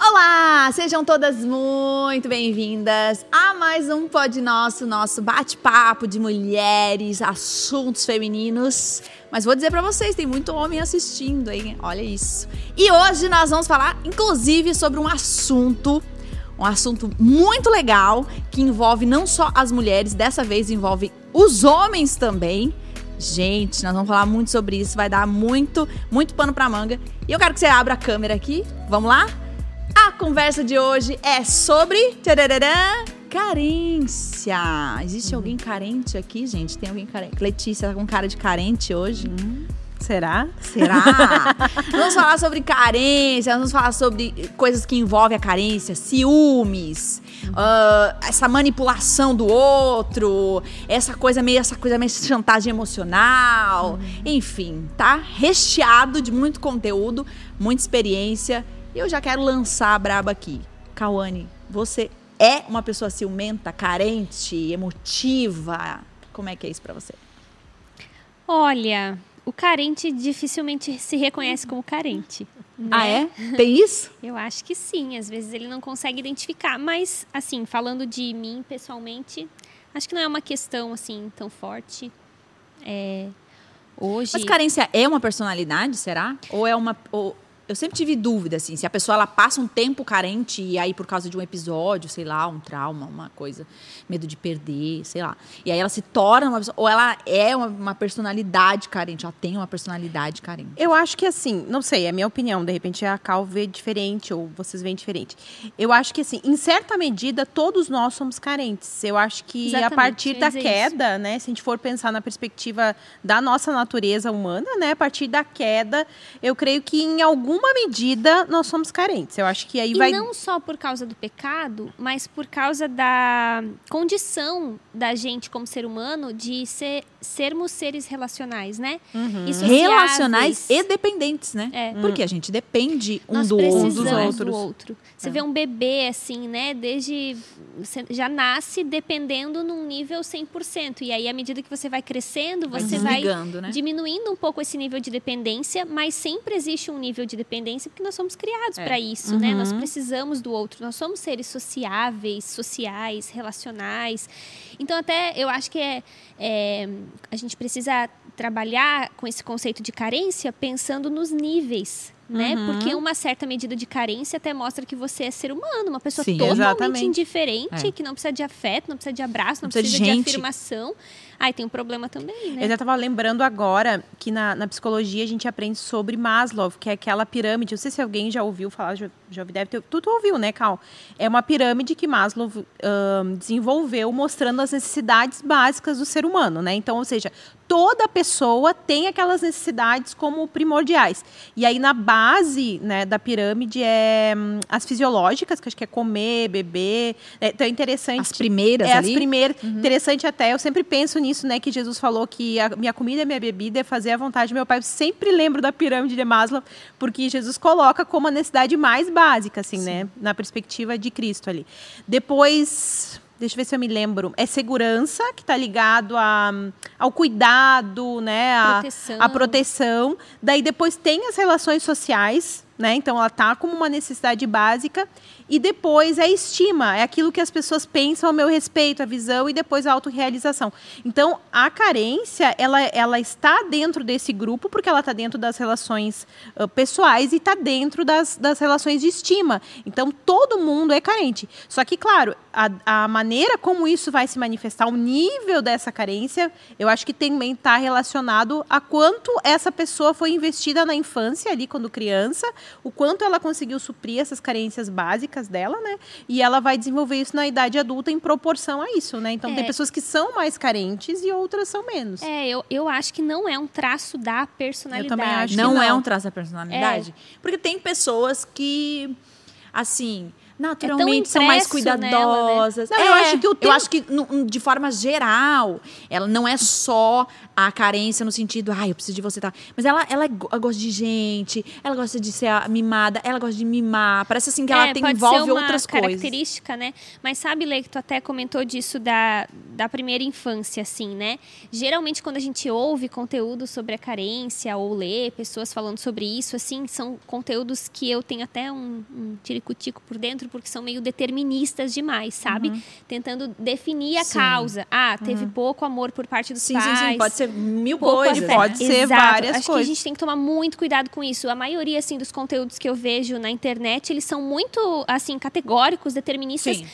Olá, sejam todas muito bem-vindas a mais um Pod Nosso, nosso bate-papo de mulheres, assuntos femininos. Mas vou dizer para vocês, tem muito homem assistindo, hein? Olha isso. E hoje nós vamos falar, inclusive, sobre um assunto, um assunto muito legal que envolve não só as mulheres, dessa vez envolve os homens também. Gente, nós vamos falar muito sobre isso, vai dar muito, muito pano pra manga. E eu quero que você abra a câmera aqui. Vamos lá? A conversa de hoje é sobre carência. Existe alguém carente aqui, gente? Tem alguém carente? Letícia tá com cara de carente hoje? Será? Será? vamos falar sobre carência, vamos falar sobre coisas que envolvem a carência, ciúmes, uh, essa manipulação do outro, essa coisa meio essa coisa meio chantagem emocional, enfim, tá recheado de muito conteúdo, muita experiência. E eu já quero lançar a braba aqui. Cauane, você é uma pessoa ciumenta, carente, emotiva? Como é que é isso pra você? Olha, o carente dificilmente se reconhece como carente. né? Ah, é? Tem isso? Eu acho que sim. Às vezes ele não consegue identificar. Mas, assim, falando de mim pessoalmente, acho que não é uma questão, assim, tão forte. É, hoje... Mas carência é uma personalidade, será? Ou é uma. ou- Eu sempre tive dúvida, assim, se a pessoa ela passa um tempo carente e aí por causa de um episódio, sei lá, um trauma, uma coisa, medo de perder, sei lá. E aí ela se torna uma pessoa. Ou ela é uma, uma personalidade carente, ela tem uma personalidade carente. Eu acho que assim, não sei, é a minha opinião, de repente a Cal vê diferente ou vocês veem diferente. Eu acho que assim, em certa medida, todos nós somos carentes. Eu acho que a Exatamente, partir eu ia da dizer queda, né, se a gente for pensar na perspectiva da nossa natureza humana, né, a partir da queda, eu creio que em alguma medida nós somos carentes. Eu acho que aí E vai não só por causa do pecado, mas por causa da condição da gente como ser humano de ser, sermos seres relacionais, né? Uhum. E. Relacionais e dependentes, né? É. Porque a gente depende um Nós do precisamos outro. dos do outros. outro. Você É. vê um bebê assim, né? Desde já nasce dependendo num nível 100%. E aí à medida que você vai crescendo, Vai você vai desligando, né? diminuindo um pouco esse nível de dependência, mas sempre existe um nível de dependência porque nós somos criados É. para isso, né? Nós Uhum. precisamos do outro. Nós somos seres sociáveis, sociais, relacionais. Então até eu acho que é, é, a gente precisa trabalhar com esse conceito de carência pensando nos níveis. Né? Uhum. Porque uma certa medida de carência até mostra que você é ser humano, uma pessoa Sim, totalmente exatamente. indiferente, É. que não precisa de afeto, não precisa de abraço, não, Não precisa precisa, de de, afirmação. Aí tem um problema também, né? Eu já estava lembrando agora que na, na psicologia a gente aprende sobre Maslow, que é aquela pirâmide. Não sei se alguém já ouviu falar, já, já deve ter. Tu, tu ouviu, né, Cal? É uma pirâmide que Maslow ahn, desenvolveu mostrando as necessidades básicas do ser humano, né? Então, ou seja, toda pessoa tem aquelas necessidades como primordiais. E aí na base né, da pirâmide é hum, as fisiológicas, que acho que é comer, beber. né? Então é interessante. As primeiras É, ali. as primeiras. Interessante até, eu sempre penso nisso, né? Que Jesus falou que a minha comida e minha bebida é fazer a vontade do meu pai. Eu sempre lembro da pirâmide de Maslow, porque Jesus coloca como a necessidade mais básica, assim, né? Na perspectiva de Cristo ali. Depois. Deixa eu ver se eu me lembro. É segurança, que está ligado a, ao cuidado, né? A, Proteção. a proteção. Daí depois tem as relações sociais, né? Então ela tá como uma necessidade básica. E depois é estima, é aquilo que as pessoas pensam ao meu respeito, a visão e depois a autorrealização. Então, a carência, ela, ela está dentro desse grupo, porque ela está dentro das relações ah, pessoais e está dentro das, das relações de estima. Então, todo mundo é carente. Só que, claro, a, a maneira como isso vai se manifestar, o nível dessa carência, eu acho que também está relacionado a quanto essa pessoa foi investida na infância, ali, quando criança, o quanto ela conseguiu suprir essas carências básicas dela, né? E ela vai desenvolver isso na idade adulta em proporção a isso, né? Então, É. tem pessoas que são mais carentes e outras são menos. É, eu, eu acho que não é um traço da personalidade. acho que não, é não. um traço da personalidade. Porque tem pessoas que, assim, naturalmente são mais impresso nela, né? cuidadosas. Não, eu acho que o eu tempo- acho que no- de forma geral, ela não é só a carência no sentido, ai, eu preciso de você, tá? Mas ela, ela, go- ela gosta de gente, ela gosta de ser mimada, ela gosta de mimar. Parece assim que ela tem, É, pode envolve ser uma outras coisas. característica, né? Mas sabe, Lê, que tu até comentou disso da, da primeira infância, assim, né? Geralmente, quando a gente ouve conteúdo sobre a carência ou lê pessoas falando sobre isso, assim, são conteúdos que eu tenho até um, um tiricutico por dentro, porque são meio deterministas demais, sabe? Uhum. Tentando definir a Sim. causa. Ah, teve pouco amor por parte dos Sim, pais. sim, sim. Pode ser mil coisas. afeto. Pode ser Exato. várias Acho coisas. que a gente tem que tomar muito cuidado com isso. A maioria, assim, dos conteúdos que eu vejo na internet, eles são muito, assim, categóricos, deterministas. Sim.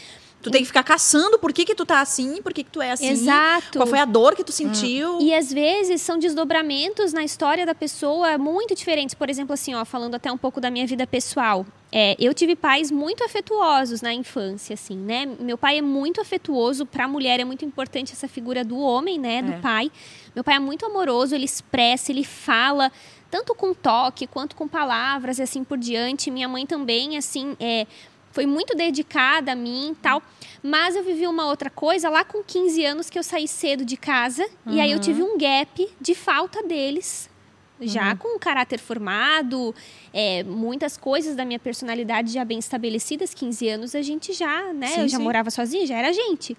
Tu tem que ficar caçando por que que tu tá assim, por que que tu é assim. Exato. Qual foi a dor que tu sentiu. E às vezes são desdobramentos na história da pessoa muito diferentes. Por exemplo, assim, ó, falando até um pouco da minha vida pessoal. É, eu tive pais muito afetuosos na infância, assim, né? Meu pai é muito afetuoso. Para a mulher é muito importante essa figura do homem, né? Do É. pai. Meu pai é muito amoroso, ele expressa, ele fala, tanto com toque quanto com palavras e assim por diante. Minha mãe também, assim, é, foi muito dedicada a mim e tal. Mas eu vivi uma outra coisa lá com 15 anos que eu saí cedo de casa. E aí eu tive um gap de falta deles. Já com um caráter formado, é, muitas coisas da minha personalidade já bem estabelecidas. 15 anos a gente já, né? Sim, eu já sim. morava sozinha, já era gente.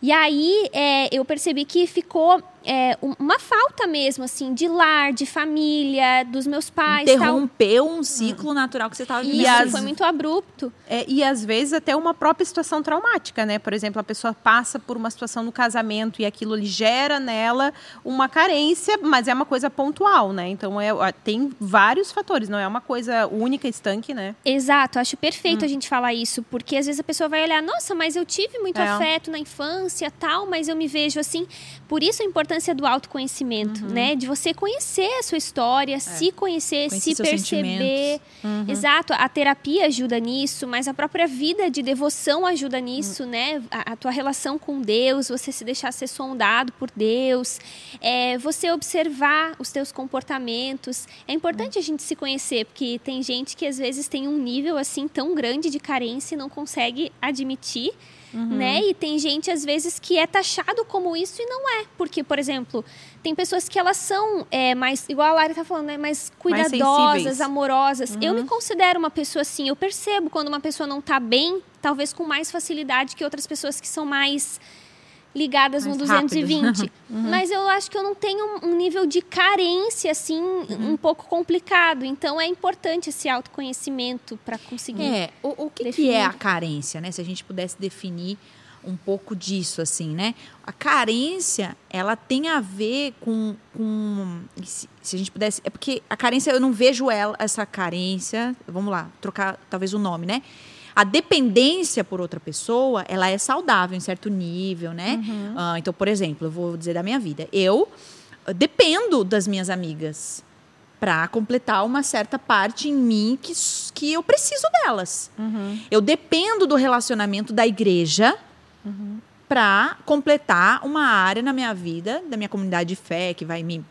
E aí é, eu percebi que ficou é, um- uma falta mesmo, assim, de lar, de família, dos meus pais. tal. Interrompeu um ciclo natural que você estava vivendo. Isso, as- foi muito abrupto. É, e às vezes até uma própria situação traumática, né? Por exemplo, a pessoa passa por uma situação no casamento e aquilo lhe gera nela uma carência, mas é uma coisa pontual, né? Então é, tem vários fatores, não é uma coisa única, estanque, né? Exato, acho perfeito a gente falar isso, porque às vezes a pessoa vai olhar, nossa, mas eu tive muito É. afeto na infância, tal, mas eu me vejo assim. Por isso a importância do autoconhecimento, né? De você conhecer a sua história, se conhecer, se perceber. Exato, a terapia ajuda nisso, mas a própria vida de devoção ajuda nisso, né? A, a tua relação com Deus, você se deixar ser sondado por Deus, é, você observar os teus comportamentos. É importante a gente se conhecer, porque tem gente que às vezes tem um nível assim tão grande de carência e não consegue admitir. Né? E tem gente, às vezes, que é taxado como isso e não é. Porque, por exemplo, tem pessoas que elas são é, mais, igual a Lari tá falando, né? mais cuidadosas, sensíveis. amorosas. Eu me considero uma pessoa assim. Eu percebo quando uma pessoa não tá bem, talvez com mais facilidade que outras pessoas que são mais ligadas no Mais 220. Mas eu acho que eu não tenho um nível de carência assim um pouco complicado. Então é importante esse autoconhecimento para conseguir. É, o, o que, que é a carência, né? Se a gente pudesse definir um pouco disso, assim, né? A carência, ela tem a ver com. com se, se a gente pudesse. É porque a carência, eu não vejo ela, essa carência. Vamos lá, trocar talvez o nome, né? A dependência por outra pessoa, ela é saudável em certo nível, né? Ah, então, por exemplo, eu vou dizer da minha vida. Eu ah, dependo das minhas amigas para completar uma certa parte em mim que, que eu preciso delas. Eu dependo do relacionamento da igreja para completar uma área na minha vida, da minha comunidade de fé, que vai me,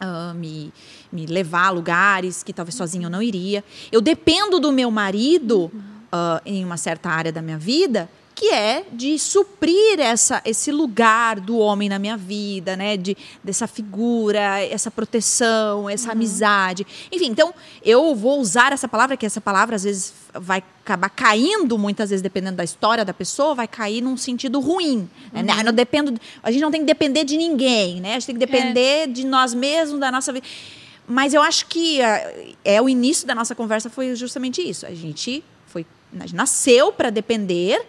ah, me, me levar a lugares que talvez sozinho eu não iria. Eu dependo do meu marido ah, em uma certa área da minha vida, que é de suprir essa, esse lugar do homem na minha vida, né? De, dessa figura, essa proteção, essa amizade. Enfim, então eu vou usar essa palavra, que essa palavra às vezes vai acabar caindo, muitas vezes, dependendo da história da pessoa, vai cair num sentido ruim. né? Não, não dependo, a gente não tem que depender de ninguém, né? A gente tem que depender de nós mesmos, da nossa vida. Mas eu acho que ah, é o início da nossa conversa foi justamente isso. A gente nasceu para depender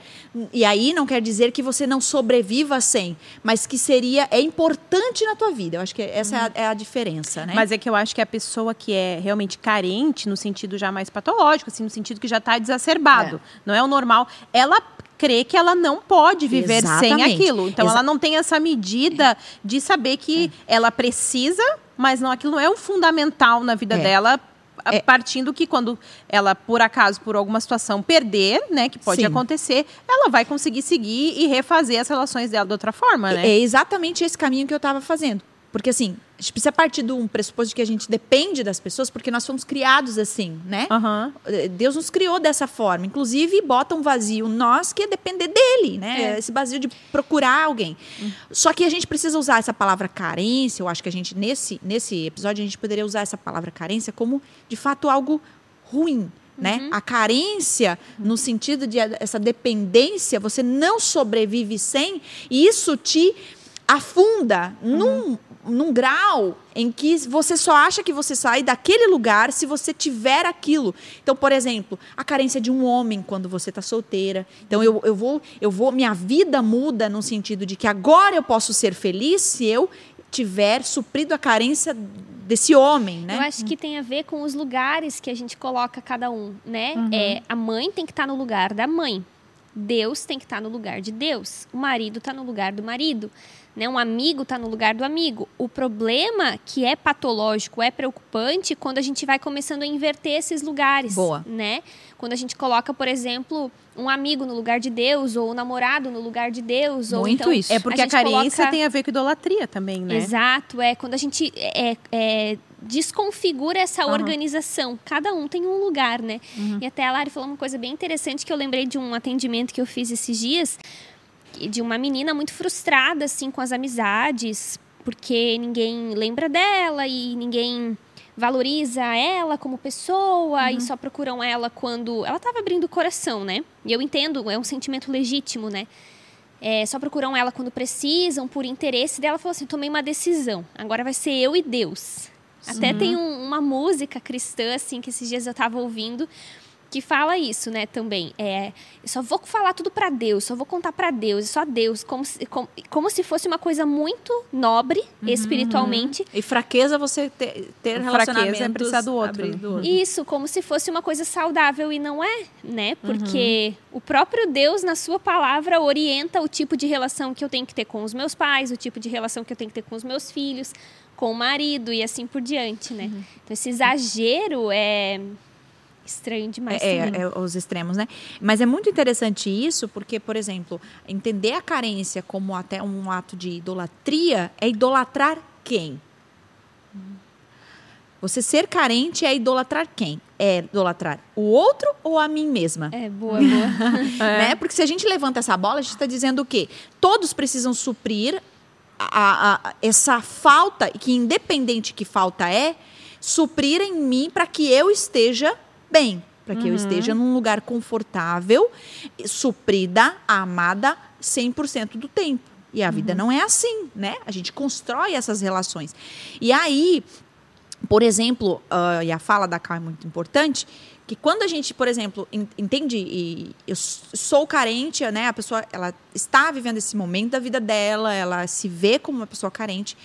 e aí não quer dizer que você não sobreviva sem, mas que seria é importante na tua vida. Eu acho que essa é, a, é a diferença, né? Mas é que eu acho que a pessoa que é realmente carente, no sentido já mais patológico, assim, no sentido que já está exacerbado, não é o normal, ela crê que ela não pode viver sem Exatamente. aquilo. Então Exa- ela não tem essa medida de saber que ela precisa, mas não aquilo não é um fundamental na vida É. dela. É. Partindo que quando ela, por acaso, por alguma situação, perder, né, que pode Sim. acontecer, ela vai conseguir seguir e refazer as relações dela de outra forma, né? É exatamente esse caminho que eu estava fazendo. Porque assim, a gente precisa partir de um pressuposto de que a gente depende das pessoas, porque nós fomos criados assim, né? Aham. Deus nos criou dessa forma. Inclusive, bota um vazio nós que é depender dele, né? É. Esse vazio de procurar alguém. Só que a gente precisa usar essa palavra carência. Eu acho que a gente, nesse, nesse episódio, a gente poderia usar essa palavra carência como, de fato, algo ruim. Né? A carência, no sentido de essa dependência, você não sobrevive sem, e isso te afunda num, num grau em que você só acha que você sai daquele lugar se você tiver aquilo. Então, por exemplo, a carência de um homem quando você está solteira. Então, eu, eu vou, eu vou, minha vida muda no sentido de que agora eu posso ser feliz se eu tiver suprido a carência desse homem, né? Eu acho que tem a ver com os lugares que a gente coloca cada um, né? É, a mãe tem que estar no lugar da mãe. Deus tem que estar no lugar de Deus. O marido está no lugar do marido. Né? Um amigo está no lugar do amigo. O problema que é patológico, é preocupante, quando a gente vai começando a inverter esses lugares. Boa. Né? Quando a gente coloca, por exemplo, um amigo no lugar de Deus, ou um namorado no lugar de Deus. ou Muito então isso. É porque a, gente carência coloca- tem a ver com idolatria também, né? Exato, é quando a gente é, é, desconfigura essa Aham. organização. Cada um tem um lugar, né? E até a Lari falou uma coisa bem interessante que eu lembrei de um atendimento que eu fiz esses dias, de uma menina muito frustrada, assim, com as amizades, porque ninguém lembra dela e ninguém valoriza ela como pessoa e só procuram ela quando ela estava abrindo o coração, né? E eu entendo, é um sentimento legítimo, né? É, só procuram ela quando precisam, por interesse dela. Ela falou assim: tomei uma decisão. Agora vai ser eu e Deus. Até tem um- uma música cristã, assim, que esses dias eu tava ouvindo, que fala isso, né, também. É, eu só vou falar tudo pra Deus, só vou contar pra Deus, só Deus, como se, como, como se fosse uma coisa muito nobre, espiritualmente. E fraqueza você ter, ter Fraqueza é relacionamentos precisar do outro, né? do outro. Isso, como se fosse uma coisa saudável e não é, né? Porque o próprio Deus, na sua palavra, orienta o tipo de relação que eu tenho que ter com os meus pais, o tipo de relação que eu tenho que ter com os meus filhos, com o marido e assim por diante, né? Então, esse exagero é estranho demais. É, é, é os extremos, né? Mas é muito interessante isso, porque, por exemplo, entender a carência como até um ato de idolatria é idolatrar quem? Você ser carente é idolatrar quem? É idolatrar o outro ou a mim mesma? É, boa, boa. Né? Porque se a gente levanta essa bola, a gente está dizendo o quê? Todos precisam suprir a- a- a- essa falta, que independente que falta é, suprir em mim para que eu esteja bem, para que eu esteja num lugar confortável, suprida, amada 100% do tempo. E a vida não é assim, né? A gente constrói essas relações. E aí, por exemplo, ah, e a fala da Ká é muito importante, que quando a gente, por exemplo, en- entende, e eu sou carente, né? A pessoa, ela está vivendo esse momento da vida dela, ela se vê como uma pessoa carente.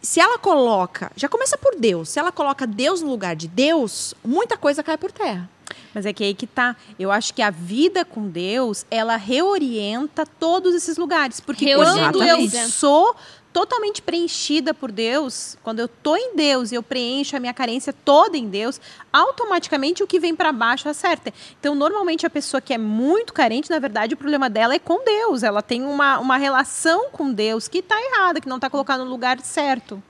Se ela coloca, já começa por Deus, se ela coloca Deus no lugar de Deus, muita coisa cai por terra. Mas é que aí que tá. Eu acho que a vida com Deus, ela reorienta todos esses lugares. Porque quando eu sou totalmente preenchida por Deus, quando eu tô em Deus e eu preencho a minha carência toda em Deus, automaticamente o que vem para baixo acerta. Então, normalmente a pessoa que é muito carente, na verdade, o problema dela é com Deus. Ela tem uma, uma relação com Deus que tá errada, que não tá colocada no lugar certo.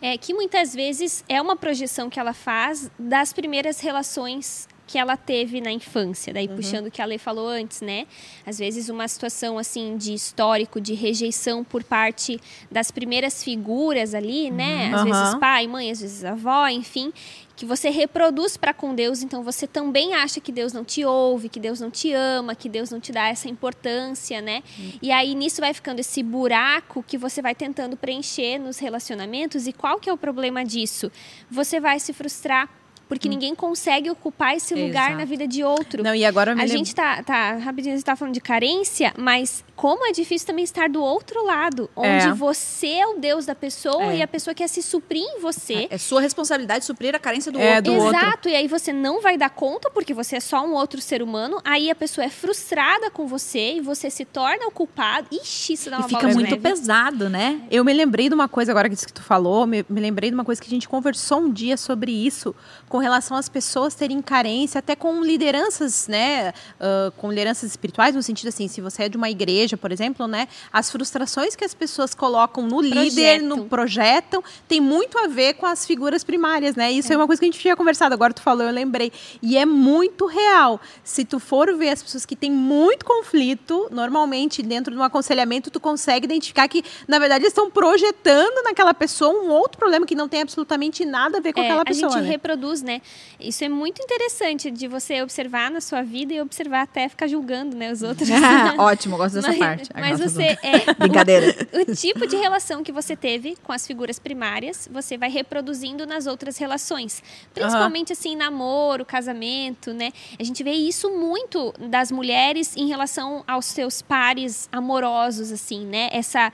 É que muitas vezes é uma projeção que ela faz das primeiras relações que ela teve na infância, daí puxando o que a Lê falou antes, né? Às vezes uma situação assim de histórico, de rejeição por parte das primeiras figuras ali, né? Às Aham. vezes pai, mãe, às vezes avó, enfim, que você reproduz para com Deus, então você também acha que Deus não te ouve, que Deus não te ama, que Deus não te dá essa importância, né? E aí nisso vai ficando esse buraco que você vai tentando preencher nos relacionamentos. E qual que é o problema disso? Você vai se frustrar porque ninguém consegue ocupar esse lugar Exato. na vida de outro. Não, e agora A gente tá, tá, rapidinho, a gente tá falando de carência, mas como é difícil também estar do outro lado, onde É. você é o Deus da pessoa É. e a pessoa quer se suprir em você. É sua responsabilidade suprir a carência do É, outro. do outro. Exato, e aí você não vai dar conta porque você é só um outro ser humano, aí a pessoa é frustrada com você e você se torna o culpado. Ixi, isso dá E uma fica bola de muito neve. pesado, né? Eu me lembrei de uma coisa agora que tu falou, me, me lembrei de uma coisa que a gente conversou um dia sobre isso com com relação às pessoas terem carência, até com lideranças, né? Uh, com lideranças espirituais, no sentido assim, se você é de uma igreja, por exemplo, né? As frustrações que as pessoas colocam no projetam. líder, no projeto, tem muito a ver com as figuras primárias, né? Isso é. é uma coisa que a gente tinha conversado, agora tu falou, eu lembrei. E é muito real. Se tu for ver as pessoas que têm muito conflito, normalmente dentro de um aconselhamento, tu consegue identificar que, na verdade, eles estão projetando naquela pessoa um outro problema que não tem absolutamente nada a ver com é, aquela pessoa. A gente né? reproduz, né? Isso é muito interessante de você observar na sua vida e observar até ficar julgando, né, os outros. Ótimo, gosto dessa mas, parte. Mas você é brincadeira. O, o tipo de relação que você teve com as figuras primárias, você vai reproduzindo nas outras relações, principalmente uhum. assim namoro, casamento, né? A gente vê isso muito das mulheres em relação aos seus pares amorosos, assim, né? Essa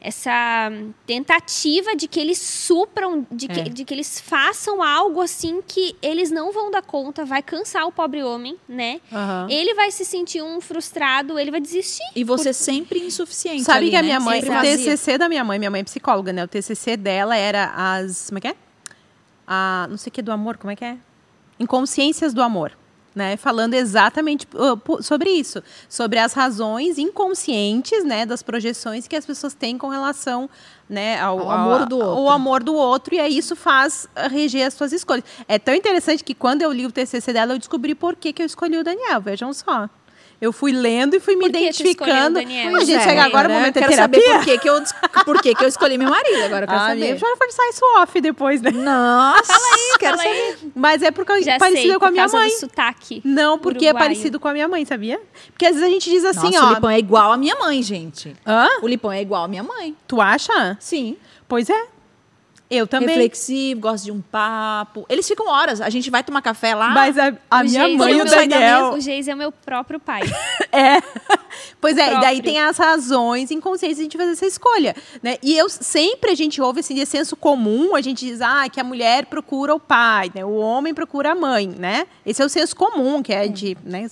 essa tentativa de que eles supram, de que, é. de que eles façam algo assim que eles não vão dar conta, vai cansar o pobre homem, né? Uhum. Ele vai se sentir um frustrado, ele vai desistir. E você por... sempre insuficiente. Sabe ali, que a né? minha mãe, sempre o TCC da minha mãe, minha mãe é psicóloga, né? O TCC dela era as. Como é que é? A, não sei o que do amor, como é que é? Inconsciências do amor né, falando exatamente uh, sobre isso, sobre as razões inconscientes, né, das projeções que as pessoas têm com relação, né, ao, ao amor do outro. Ao amor do outro e aí isso faz reger as suas escolhas. É tão interessante que quando eu li o TCC dela eu descobri por que, que eu escolhi o Daniel. Vejam só. Eu fui lendo e fui me identificando. A gente é, chega agora no momento quero terapia. saber por que, que, eu, por que, que eu escolhi meu marido. Agora eu quero ah, saber. Já sair isso off depois, né? Nossa, fala aí, quero fala saber. Aí. Mas é porque Já parecido sei, com a minha mãe. sotaque Não, porque é uruguaio. é parecido com a minha mãe, sabia? Porque às vezes a gente diz assim, Nossa, ó. O Lipão é igual a minha mãe, gente. Hã? O Lipão é igual a minha mãe. Tu acha? Sim. Pois é. Eu também. Reflexivo, gosta de um papo. Eles ficam horas. A gente vai tomar café lá. Mas a, a minha Geis mãe e o Daniel. O Geis é o meu próprio pai. é. Pois é, e daí tem as razões inconscientes de a gente fazer essa escolha. Né? E eu sempre a gente ouve assim, de senso comum, a gente diz ah, que a mulher procura o pai, né? o homem procura a mãe, né? Esse é o senso comum, que é de. Né?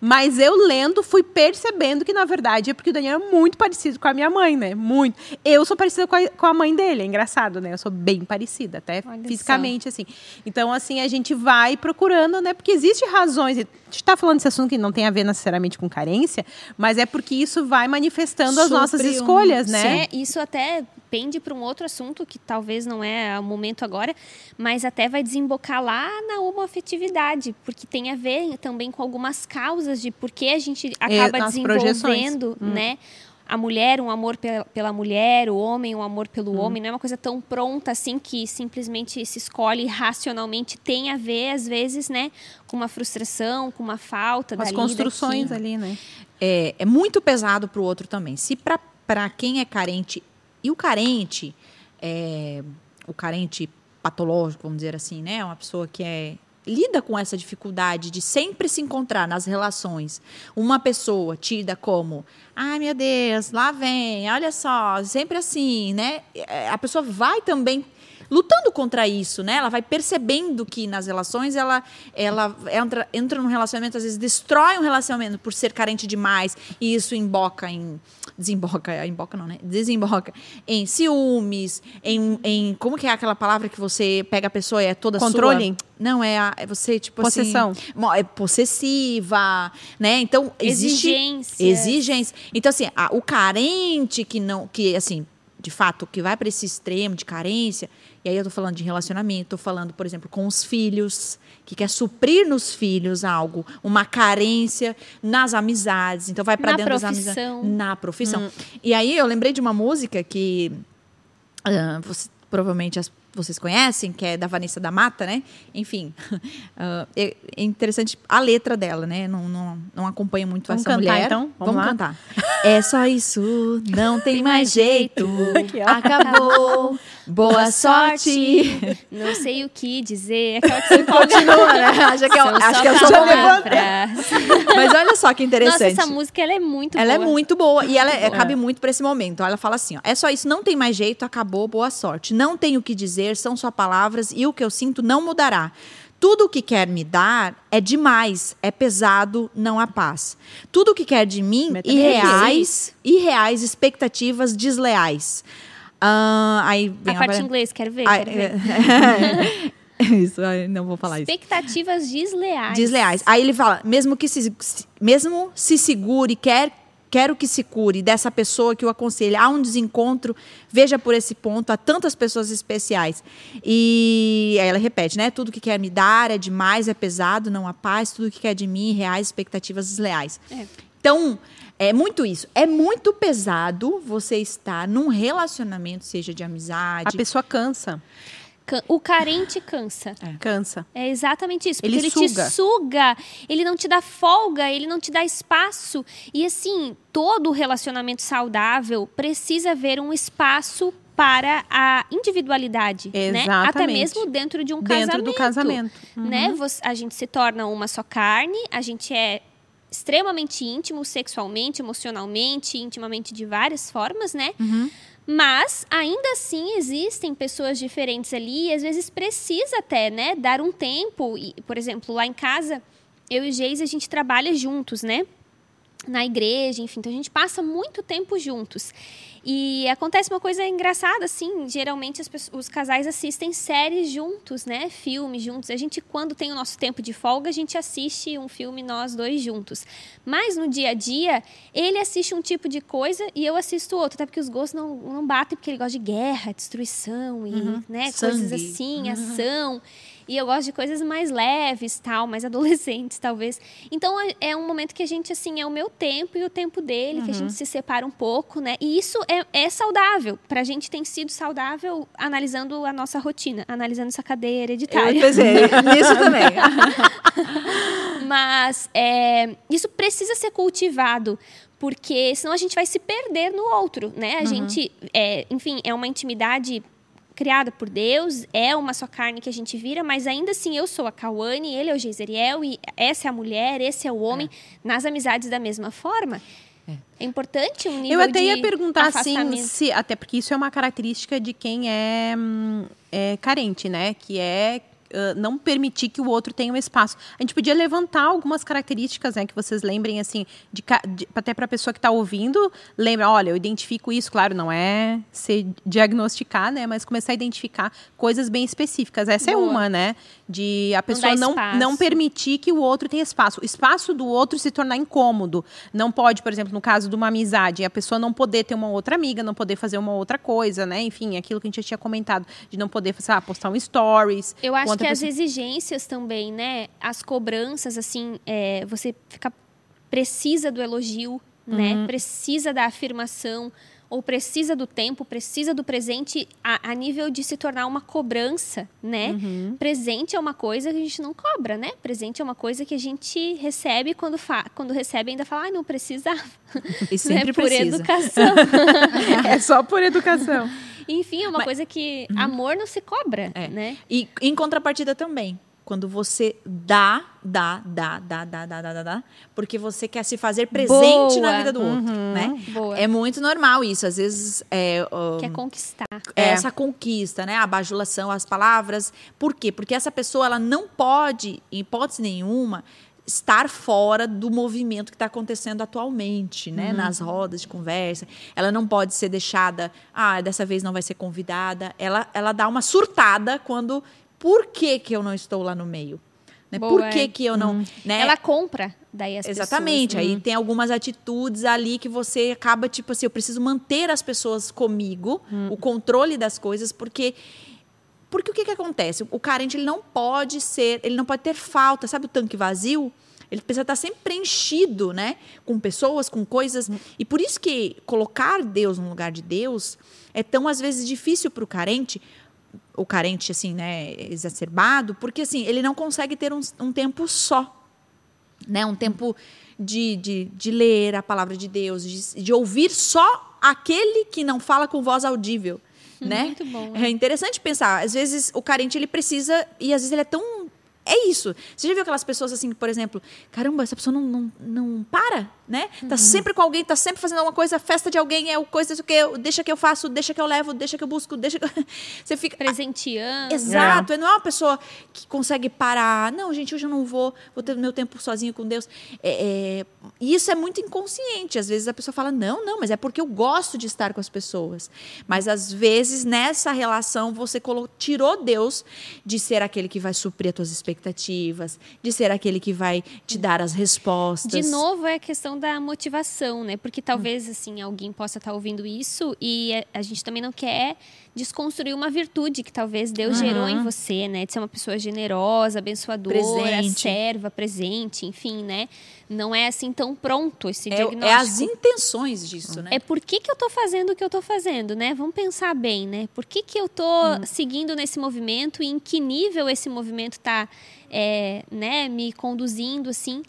Mas eu lendo, fui percebendo que, na verdade, é porque o Daniel é muito parecido com a minha mãe, né? Muito. Eu sou parecida com a, com a mãe dele, é engraçado, né? Eu sou bem parecida, até Olha fisicamente, só. assim. Então, assim, a gente vai procurando, né? Porque existem razões. A gente está falando desse assunto que não tem a ver necessariamente com carência, mas é porque isso vai manifestando Supre as nossas escolhas, um... né? É, isso até pende para um outro assunto que talvez não é o momento agora, mas até vai desembocar lá na homoafetividade, porque tem a ver também com algumas causas de por que a gente acaba é, desenvolvendo, hum. né? A mulher um amor pela, pela mulher, o homem um amor pelo hum. homem, não é uma coisa tão pronta assim que simplesmente se escolhe racionalmente, tem a ver às vezes, né, com uma frustração, com uma falta com as construções daqui. ali, né? É, é muito pesado para o outro também. Se para quem é carente e o carente, é, o carente patológico, vamos dizer assim, né, uma pessoa que é lida com essa dificuldade de sempre se encontrar nas relações uma pessoa tida como ai meu Deus lá vem olha só sempre assim né? É, a pessoa vai também lutando contra isso, né? Ela vai percebendo que nas relações ela, ela entra, entra num relacionamento, às vezes destrói um relacionamento por ser carente demais, e isso emboca em. Desemboca, emboca não, né? Desemboca em ciúmes, em, em. Como que é aquela palavra que você pega a pessoa e é toda Controle? sua? Não, é, a, é você, tipo Possessão. assim. É possessiva, né? Então, existe. Exigência. Exigência. Então, assim, a, o carente que não. que assim de fato, que vai para esse extremo de carência, e aí eu estou falando de relacionamento, estou falando, por exemplo, com os filhos, que quer suprir nos filhos algo, uma carência nas amizades, então vai para dentro profissão. das amizades. Na profissão. Hum. E aí eu lembrei de uma música que uh, você, provavelmente as vocês conhecem, que é da Vanessa da Mata, né? Enfim, uh, é, interessante a letra dela, né? Não, não, não acompanho muito Vamos essa cantar, mulher. Então? Vamos, Vamos cantar. É só isso, não tem mais jeito. Acabou. Boa sorte. Não sei o que dizer. Aquela que você continua, né? Acho que, eu, acho que eu sou Mas olha só que interessante. Nossa, essa música ela é muito ela boa. é muito boa e ela é, cabe muito para esse momento. Ela fala assim: ó, é só isso, não tem mais jeito, acabou, boa sorte. Não tenho o que dizer dizer são só palavras e o que eu sinto não mudará. Tudo o que quer me dar é demais, é pesado, não há paz. Tudo o que quer de mim, irreais, irreais expectativas desleais. Uh, aí a parte em inglês, quero ver, quero ver. Isso, não vou falar isso. Expectativas desleais. Desleais. Aí ele fala, mesmo que se, mesmo se segure, quer quero que se cure dessa pessoa que o aconselha. Há um desencontro, veja por esse ponto, há tantas pessoas especiais. E aí ela repete, né? Tudo que quer me dar é demais, é pesado, não há paz, tudo que quer de mim, reais expectativas desleais. É. Então, é muito isso. É muito pesado você estar num relacionamento, seja de amizade. A pessoa cansa. O carente cansa. É. Cansa. É exatamente isso. Porque ele, ele suga. te suga, ele não te dá folga, ele não te dá espaço. E assim, todo relacionamento saudável precisa ver um espaço para a individualidade, Exatamente. né? Até mesmo dentro de um dentro casamento. do casamento. Uhum. Né? A gente se torna uma só carne, a gente é extremamente íntimo sexualmente, emocionalmente, intimamente de várias formas, né? Uhum. Mas ainda assim existem pessoas diferentes ali e às vezes precisa até, né, dar um tempo. E, por exemplo, lá em casa, eu e Geis, a gente trabalha juntos, né? Na igreja, enfim, então a gente passa muito tempo juntos. E acontece uma coisa engraçada, assim, geralmente pessoas, os casais assistem séries juntos, né? Filmes juntos. A gente, quando tem o nosso tempo de folga, a gente assiste um filme nós dois juntos. Mas no dia a dia, ele assiste um tipo de coisa e eu assisto outro, até porque os gostos não, não batem, porque ele gosta de guerra, destruição e, uhum. né, coisas assim, uhum. ação. E eu gosto de coisas mais leves, tal, mais adolescentes, talvez. Então é, um momento que a gente, assim, é o meu tempo e o tempo dele, uhum. que a gente uhum. se separa um pouco, né? E isso é, é saudável. Pra gente tem sido saudável analisando a nossa rotina, analisando essa cadeia hereditária. Eu pensei, nisso também. Mas é, isso precisa ser cultivado porque senão a gente vai se perder no outro, né? A uhum. gente, é, enfim, é uma intimidade criada por Deus, é uma só carne que a gente vira, mas ainda assim eu sou a Cauane, ele é o Geiseriel, e essa é a mulher, esse é o homem, é. nas amizades da mesma forma. É. é importante um nível Eu até ia perguntar assim, se, até porque isso é uma característica de quem é, hum, é carente, né? Que é não permitir que o outro tenha um espaço. A gente podia levantar algumas características, né, que vocês lembrem, assim, de, de, até para a pessoa que está ouvindo, lembra, olha, eu identifico isso, claro, não é se diagnosticar, né, mas começar a identificar coisas bem específicas. Essa é Boa. é uma, né, de a pessoa não, não, não, permitir que o outro tenha espaço. O espaço do outro se tornar incômodo. Não pode, por exemplo, no caso de uma amizade, a pessoa não poder ter uma outra amiga, não poder fazer uma outra coisa, né, enfim, aquilo que a gente já tinha comentado, de não poder, sei lá, postar um stories. Eu acho que as exigências também, né? As cobranças, assim, é, você fica precisa do elogio, né? uhum. né? Precisa da afirmação ou precisa do tempo, precisa do presente a, a nível de se tornar uma cobrança, né? Uhum. Presente é uma coisa que a gente não cobra, né? Presente é uma coisa que a gente recebe quando, fa quando recebe ainda fala, ah, não precisava. E sempre né? Por precisa. educação. é só por educação. Enfim, é uma Mas, coisa que uhum. amor não se cobra, é. né? E em contrapartida também, quando você dá, dá, dá, dá, dá, dá, dá, dá, porque você quer se fazer presente Boa. na vida do outro, uhum. né? Boa. É muito normal isso, às vezes é, um, quer conquistar. É, é essa conquista, né? A bajulação, as palavras. Por quê? Porque essa pessoa ela não pode, em hipótese nenhuma, estar fora do movimento que está acontecendo atualmente, né? Uhum. Nas rodas de conversa. Ela não pode ser deixada, ah, dessa vez não vai ser convidada. Ela, ela dá uma surtada quando. Por que, que eu não estou lá no meio? Né? Boa, Por que, que eu não. Uhum. Né? Ela compra daí as Exatamente. Pessoas, Aí uhum. tem algumas atitudes ali que você acaba, tipo assim, eu preciso manter as pessoas comigo, uhum. o controle das coisas, porque porque o que, que acontece? O carente ele não pode ser, ele não pode ter falta, sabe o tanque vazio? Ele precisa estar sempre preenchido, né? Com pessoas, com coisas. E por isso que colocar Deus no lugar de Deus é tão, às vezes, difícil para o carente, o carente, assim, né, exacerbado, porque, assim, ele não consegue ter um, um tempo só, né? Um tempo de, de, de ler a palavra de Deus, de, de ouvir só aquele que não fala com voz audível né? Muito bom. É interessante pensar. Às vezes o carente ele precisa e às vezes ele é tão é isso. Você já viu aquelas pessoas assim, por exemplo, caramba, essa pessoa não, não, não para, né? Tá sempre com alguém, tá sempre fazendo alguma coisa, festa de alguém, é o coisa, isso que eu, deixa que eu faço, deixa que eu levo, deixa que eu busco, deixa que eu... Você fica. Presenteando. Exato, não é uma pessoa que consegue parar. Não, gente, hoje eu não vou, vou ter meu tempo sozinho com Deus. É, é, e isso é muito inconsciente. Às vezes a pessoa fala, não, não, mas é porque eu gosto de estar com as pessoas. Mas às vezes nessa relação você tirou Deus de ser aquele que vai suprir as tuas expectativas, de ser aquele que vai te dar as respostas. De novo é a questão da motivação, né? Porque talvez assim alguém possa estar ouvindo isso e a- a gente também não quer desconstruir uma virtude que talvez Deus gerou em você, né? De ser uma pessoa generosa, abençoadora, Presente. serva, presente, enfim, né? Não é assim tão pronto esse é, diagnóstico. é as intenções disso, né? É por que, que eu tô fazendo o que eu tô fazendo, né? Vamos pensar bem, né? Por que, que eu tô Hum. seguindo nesse movimento e em que nível esse movimento tá é, né, me conduzindo, assim.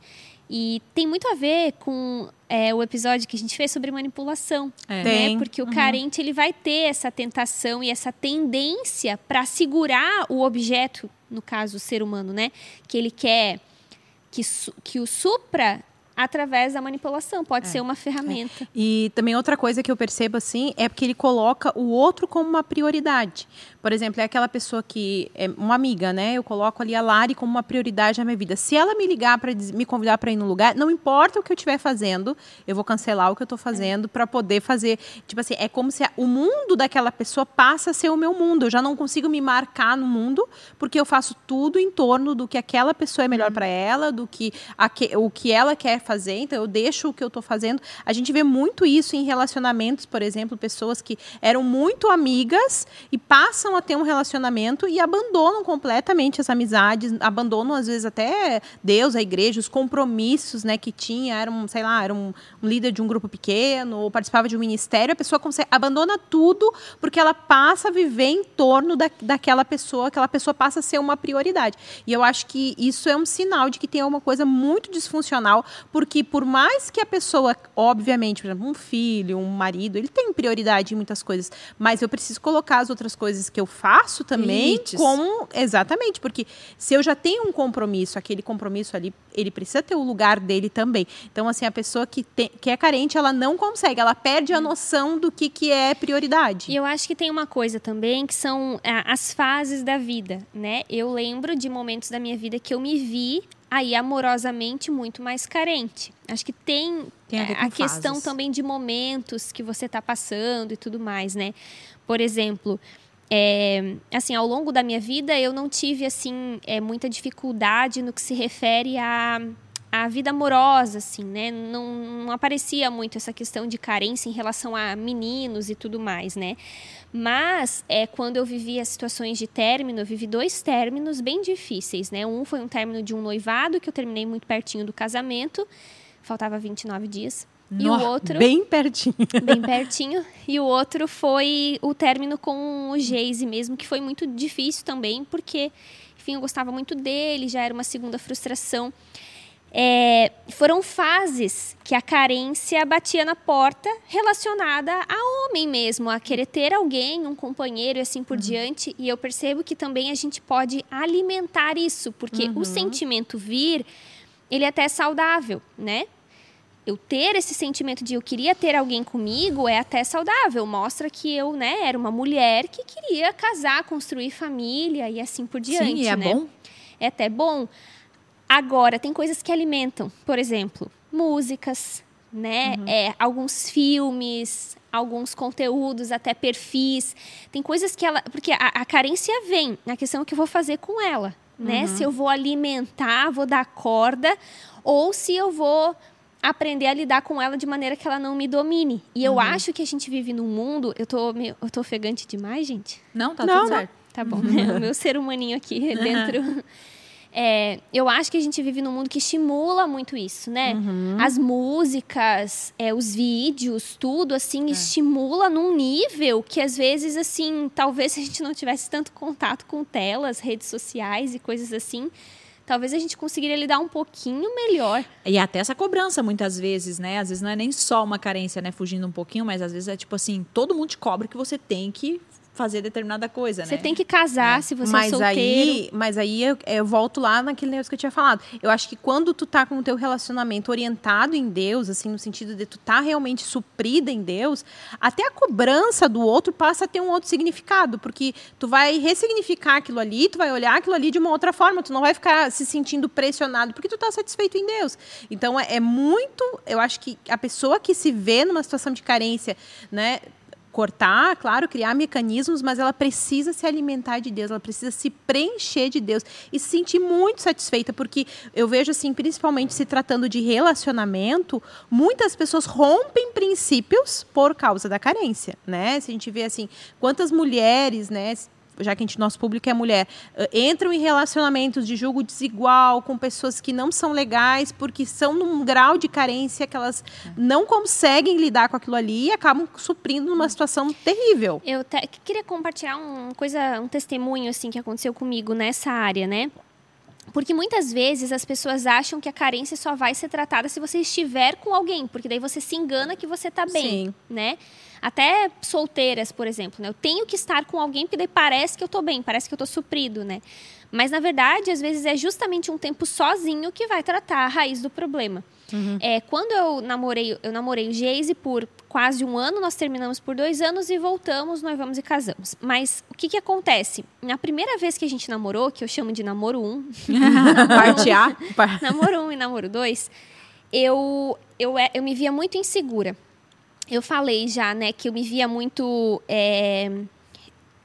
E tem muito a ver com é, o episódio que a gente fez sobre manipulação. É. Né? Tem. Porque o carente ele vai ter essa tentação e essa tendência para segurar o objeto, no caso o ser humano, né? Que ele quer que, que o supra através da manipulação. Pode ser uma ferramenta. E também outra coisa que eu percebo assim é porque ele coloca o outro como uma prioridade. Por exemplo, é aquela pessoa que é uma amiga, né? Eu coloco ali a Lari como uma prioridade na minha vida. Se ela me ligar para me convidar para ir no lugar, não importa o que eu estiver fazendo, eu vou cancelar o que eu estou fazendo para poder fazer. Tipo assim, é como se a- o mundo daquela pessoa passa a ser o meu mundo. Eu já não consigo me marcar no mundo porque eu faço tudo em torno do que aquela pessoa é melhor para ela, do que, aque- o que ela quer fazer. Então eu deixo o que eu estou fazendo. A gente vê muito isso em relacionamentos, por exemplo, pessoas que eram muito amigas e passam a ter um relacionamento e abandonam completamente as amizades, abandonam às vezes até Deus, a igreja, os compromissos, né, que tinha, era um, sei lá, era um, um líder de um grupo pequeno ou participava de um ministério, a pessoa consegue, abandona tudo porque ela passa a viver em torno da, daquela pessoa, aquela pessoa passa a ser uma prioridade. E eu acho que isso é um sinal de que tem alguma coisa muito disfuncional, porque por mais que a pessoa, obviamente, por exemplo, um filho, um marido, ele tem prioridade em muitas coisas, mas eu preciso colocar as outras coisas que eu faço também Limites. como exatamente, porque se eu já tenho um compromisso, aquele compromisso ali, ele precisa ter o lugar dele também. Então, assim, a pessoa que, tem, que é carente, ela não consegue, ela perde a noção do que, que é prioridade. E eu acho que tem uma coisa também que são ah, as fases da vida, né? Eu lembro de momentos da minha vida que eu me vi aí amorosamente muito mais carente. Acho que tem, Tem a com a questão também de momentos que você está passando e tudo mais, né? Por exemplo, é, assim, ao longo da minha vida eu não tive assim é, muita dificuldade no que se refere a a vida amorosa, assim, né? Não, não aparecia muito essa questão de carência em relação a meninos e tudo mais, né? Mas é, quando eu vivi as situações de término, eu vivi dois términos bem difíceis, né? Um foi um término de um noivado que eu terminei muito pertinho do casamento, faltava 29 dias. E o Nó, outro Bem pertinho. bem pertinho. E o outro foi o término com o Geise mesmo, que foi muito difícil também, porque, enfim, eu gostava muito dele, já era uma segunda frustração. É, foram fases que a carência batia na porta relacionada a homem mesmo, a querer ter alguém, um companheiro e assim por diante. E eu percebo que também a gente pode alimentar isso, porque o sentimento vir, ele é até saudável, né? Eu ter esse sentimento de eu queria ter alguém comigo é até saudável. Mostra que eu, né, era uma mulher que queria casar, construir família e assim por diante. Sim, é né? bom. É até bom. Agora, tem coisas que alimentam. Por exemplo, músicas, né? Uhum. É, alguns filmes, alguns conteúdos, até perfis. Tem coisas que ela. Porque a, a carência vem na questão que eu vou fazer com ela. Né? Uhum. Se eu vou alimentar, vou dar corda, ou se eu vou aprender a lidar com ela de maneira que ela não me domine. E Uhum. eu acho que a gente vive num mundo. Eu tô, meio- eu tô ofegante demais, gente? Não, tá Não, tudo não. certo. Tá bom. o meu ser humaninho aqui dentro. É, eu acho que a gente vive num mundo que estimula muito isso, né? As músicas, é, os vídeos, tudo assim, estimula num nível que às vezes, assim, talvez se a gente não tivesse tanto contato com telas, redes sociais e coisas assim, talvez a gente conseguiria lidar um pouquinho melhor. E até essa cobrança, muitas vezes, né? Às vezes não é nem só uma carência, né? Fugindo um pouquinho, mas às vezes é tipo assim, todo mundo te cobra que você tem que fazer determinada coisa, Você né? tem que casar se você é mas solteiro. aí, mas aí eu, eu volto lá naquele negócio que eu tinha falado. Eu acho que quando tu tá com o teu relacionamento orientado em Deus, assim, no sentido de tu tá realmente suprida em Deus, até a cobrança do outro passa a ter um outro significado, porque tu vai ressignificar aquilo ali, tu vai olhar aquilo ali de uma outra forma, tu não vai ficar se sentindo pressionado, porque tu tá satisfeito em Deus. Então é, é muito, eu acho que a pessoa que se vê numa situação de carência, né, cortar, claro, criar mecanismos, mas ela precisa se alimentar de Deus, ela precisa se preencher de Deus e se sentir muito satisfeita, porque eu vejo assim, principalmente se tratando de relacionamento, muitas pessoas rompem princípios por causa da carência, né? Se a gente vê assim, quantas mulheres, né, já que a gente, nosso público é mulher, eh, entram em relacionamentos de julgo desigual com pessoas que não são legais porque são num grau de carência que elas não conseguem lidar com aquilo ali e acabam suprindo numa situação terrível. Eu te- queria compartilhar um coisa, um testemunho assim que aconteceu comigo nessa área, né? Porque muitas vezes as pessoas acham que a carência só vai ser tratada se você estiver com alguém, porque daí você se engana que você tá bem, Sim. né? Até solteiras, por exemplo, né? Eu tenho que estar com alguém porque daí parece que eu tô bem, parece que eu tô suprido, né? Mas na verdade, às vezes é justamente um tempo sozinho que vai tratar a raiz do problema. É, quando eu namorei, eu namorei o Geise por quase um ano, nós terminamos por dois anos e voltamos, noivamos e casamos. Mas o que que acontece? Na primeira vez que a gente namorou, que eu chamo de namoro 1, Parte A. namoro 1 e namoro 2, eu, eu, é- eu me via muito insegura. Eu falei já, né, que eu me via muito. é,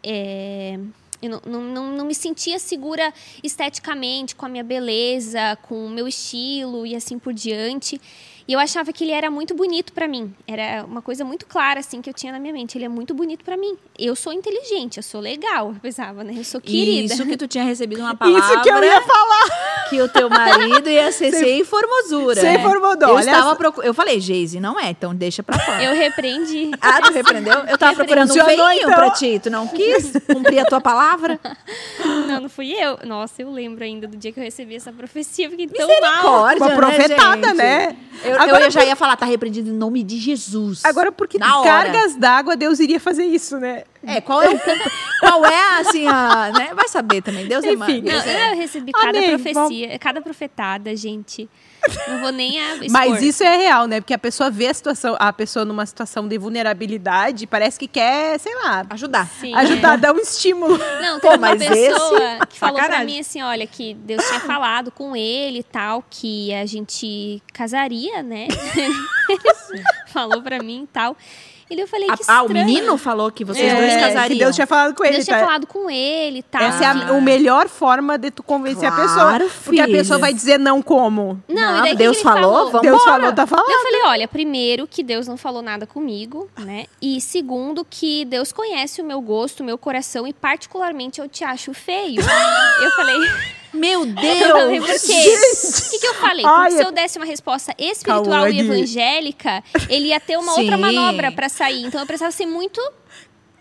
é, eu não, não, não, não me sentia segura esteticamente, com a minha beleza, com o meu estilo e assim por diante. E eu achava que ele era muito bonito pra mim. Era uma coisa muito clara, assim, que eu tinha na minha mente. Ele é muito bonito pra mim. Eu sou inteligente, eu sou legal, eu pensava, né? Eu sou querida. Isso que tu tinha recebido uma palavra Isso que eu ia falar. que o teu marido ia ser sem formosura. sem né? formosura. Eu estava só. procu... Eu falei, Geise, não é, então deixa pra fora. Eu repreendi. Ah, tu repreendeu? Eu tava procurando um feinho então. pra ti. Tu não quis cumprir a tua palavra? Não, não fui eu. Nossa, eu lembro ainda do dia que eu recebi essa profecia. Fiquei tão mal. Misericórdia, Uma né, profetada, gente? né? Eu, Agora, eu já ia falar, tá repreendido em nome de Jesus. Agora, porque Na hora. cargas d'água, Deus iria fazer isso, né? É, qual é o... Qual é, assim, a... Né? Vai saber também. Deus é... Enfim. Não, é... eu recebi cada Amém, profecia, cada profetada, gente. Não vou nem a expor. Mas isso é real, né? Porque a pessoa vê a situação, a pessoa numa situação de vulnerabilidade, parece que quer, sei lá, Ajudar. Sim, ajudar, é. dar um estímulo. Não, Pô, teve uma pessoa esse- que falou pra sacanagem. mim assim, olha, que Deus tinha falado com ele e tal, que a gente casaria, né? falou pra mim e tal. E eu falei, que Ah, o estranho. menino falou que vocês É, dois que casariam. Deus tinha falado com ele. Deus tinha tá? falado com ele e tal. Essa é a, Ah. a melhor forma de tu convencer a Claro, pessoa. Porque a pessoa vai dizer não como. Não, Não, e daí que Deus falou, falou? vamos Deus falou, tá falando. Eu falei, olha, primeiro que Deus não falou nada comigo, né? E segundo que Deus conhece o meu gosto, o meu coração e particularmente eu te acho feio. eu falei, Meu eu falei, por Deus! quê? O que, que eu falei? Ai, se é- eu desse uma resposta espiritual Cauane. e evangélica, ele ia ter uma outra Sim. manobra pra sair. Então eu precisava ser muito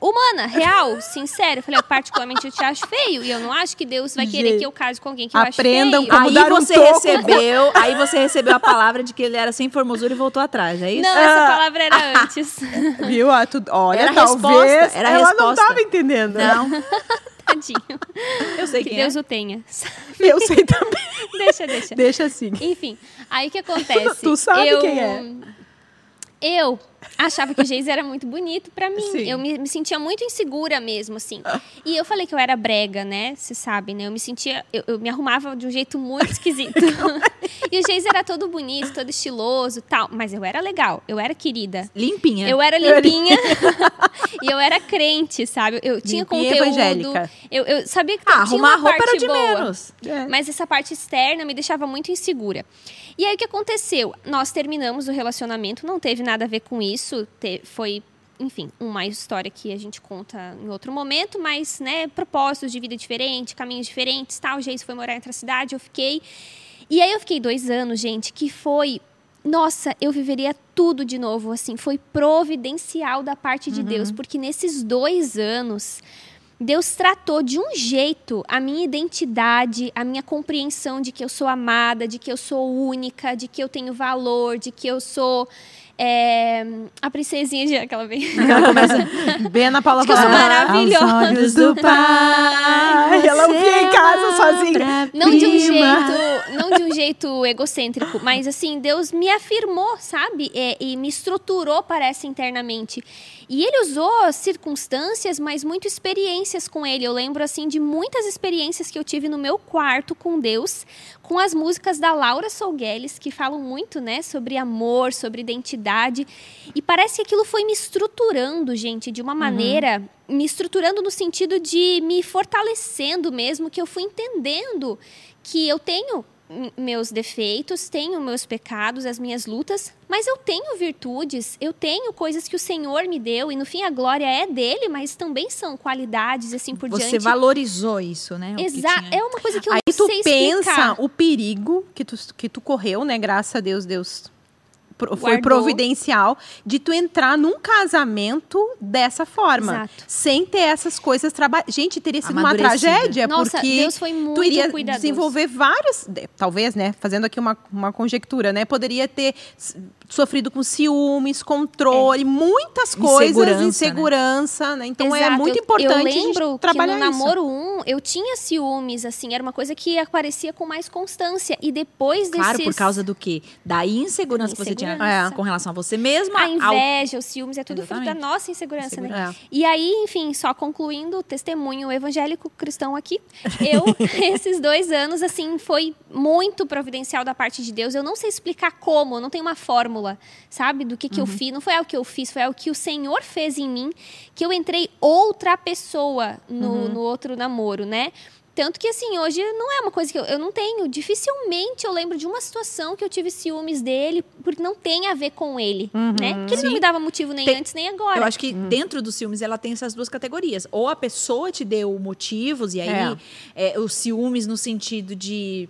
humana, real, sincera. Eu falei, particularmente eu te acho feio e eu não acho que Deus vai querer Gente, que eu case com alguém que eu acho aprendam feio. como Aí dar um você toco. recebeu, aí você recebeu a palavra de que ele era sem formosura e voltou atrás, é isso? Não, essa Ah. palavra era antes. Viu? Ah, tu- olha, Era a talvez resposta, era ela não resposta. estava entendendo. né? Tadinho. eu sei Que quem Deus é. o tenha. Eu sei também. deixa, deixa. Deixa assim. Enfim, aí o que acontece? Tu sabe eu, quem é. Eu achava que o Geis era muito bonito pra mim. Sim. Eu me, me sentia muito insegura mesmo, assim. E eu falei que eu era brega, né? Você sabe, né? Eu me sentia... Eu, eu me arrumava de um jeito muito esquisito. e o Geis era todo bonito, todo estiloso tal. Mas eu era legal, eu era querida. Limpinha. Eu era limpinha e eu era crente, sabe? Eu tinha Limpinha conteúdo. evangélica. Eu, eu sabia que ah, tinha uma a roupa era parte de boa. menos. É. Mas essa parte externa me deixava muito insegura. E aí o que aconteceu? Nós terminamos o relacionamento, não teve nada a ver com isso, te- foi, enfim, uma história que a gente conta em outro momento, mas, né, propósitos de vida diferentes, caminhos diferentes, tal. Geis foi morar em outra cidade, eu fiquei. E aí eu fiquei dois anos, gente, que foi. Nossa, eu viveria tudo de novo, assim, foi providencial da parte de Deus, porque nesses dois anos Deus tratou de um jeito a minha identidade, a minha compreensão de que eu sou amada, de que eu sou única, de que eu tenho valor, de que eu sou É, a princesinha de aquela vez. Ela começa bem na Paula Acho que eu sou Fala, maravilhosa. "Aos olhos do pai. Ela ouvia em casa sozinha. Não de um jeito, não de um jeito egocêntrico, mas assim, Deus me afirmou, sabe? É, e me estruturou, parece, internamente. E ele usou circunstâncias, mas muito experiências com ele. Eu lembro, assim, de muitas experiências que eu tive no meu quarto com Deus, com as músicas da Laura Solgueles, que falam muito, né, sobre amor, sobre identidade. E parece que aquilo foi me estruturando, gente, de uma maneira. Me estruturando no sentido de me fortalecendo mesmo, que eu fui entendendo que eu tenho meus defeitos, tenho meus pecados, as minhas lutas, mas eu tenho virtudes, eu tenho coisas que o Senhor me deu e no fim a glória é dele, mas também são qualidades e assim por Você diante. valorizou isso, né? Exato, é uma coisa que eu Aí não tu pensa explicar. o perigo que tu, que tu correu, né? Graças a Deus, Deus pro- foi providencial de tu entrar num casamento dessa forma. Exato. Sem ter essas coisas trabalhadas. Gente, teria sido uma tragédia, Nossa, porque Deus foi muito tu iria cuidadoso. desenvolver vários, talvez, né? Fazendo aqui uma, uma conjectura, né? Poderia ter sofrido com ciúmes, controle, muitas coisas, Insegurança, né? insegurança, né? Então é Exato, muito eu- importante eu a gente lembro trabalhar que no isso. namoro 1, eu tinha ciúmes, assim, era uma coisa que aparecia com mais constância. E depois Claro, desses... por causa do quê? Da insegurança que você tinha Insegurança. com relação a você mesma. A ao- inveja, os ciúmes, é tudo fruto da Exatamente. nossa insegurança, né? É. E aí, enfim, só concluindo o testemunho evangélico cristão aqui, eu, esses dois anos, assim, foi muito providencial da parte de Deus. Eu não sei explicar como, não tenho uma fórmula, sabe, do que, que eu fiz. Não foi algo que eu fiz, foi algo que o Senhor fez em mim, que eu entrei outra pessoa no, no outro namoro, né? Tanto que, assim, hoje não é uma coisa que eu, eu não tenho. Dificilmente eu lembro de uma situação que eu tive ciúmes dele, porque não tem a ver com ele, né? Porque ele não Sim. me dava motivo nem Tem- antes nem agora. Eu acho que dentro dos ciúmes ela tem essas duas categorias. Ou a pessoa te deu motivos, e aí é, os ciúmes no sentido de,